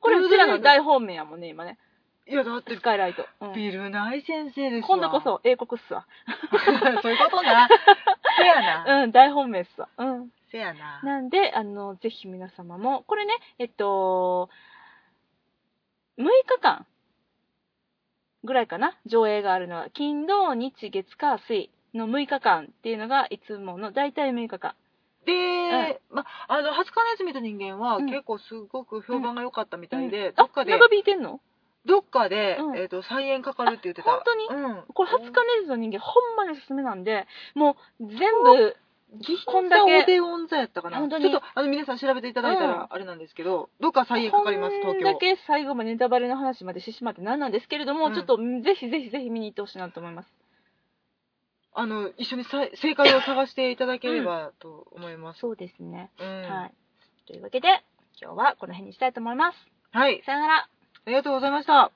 これ、うちらの大本命やもんね、今ね。いや、だってス、カイライト。うん。ビルナイ先生ですわ。今度こ。そ英国っすわ。(laughs) そういうことな。(laughs) せやな。うん、大本命っすわ。うん。せやな。なんで、あの、ぜひ皆様も、これね、えっと、6日間ぐらいかな、上映があるのは、金、土、日、月、火、水の6日間っていうのが、いつもの、大体6日間。で、ま、あの、ハツカネズミと人間はうん。結構すごく評判が良かったみたいで、うん。どっかであ、、長引いてんの？どっかで、うん。えっ、と、再演かかるって言ってた。あ本当に？うん。これ、20日ネズの人間、ほんまにおすすめなんで、もう、全部、銀こんだけ。座オデオン座やったかな？本当に。ちょっと、あの、皆さん調べていただいたうん。ら、あれなんですけど、どっか再演かかります、東京。こんだけ最後までネタバレの話までしてしまってなんなんですけれども、うん。ちょっと、ぜひぜひぜひ見に行ってほしいなと思います。あの、一緒にさ正解を探していただければと思います。そうですね。うん。はい。というわけで、今日はこの辺にしたいと思います。はい。さよなら。ありがとうございました。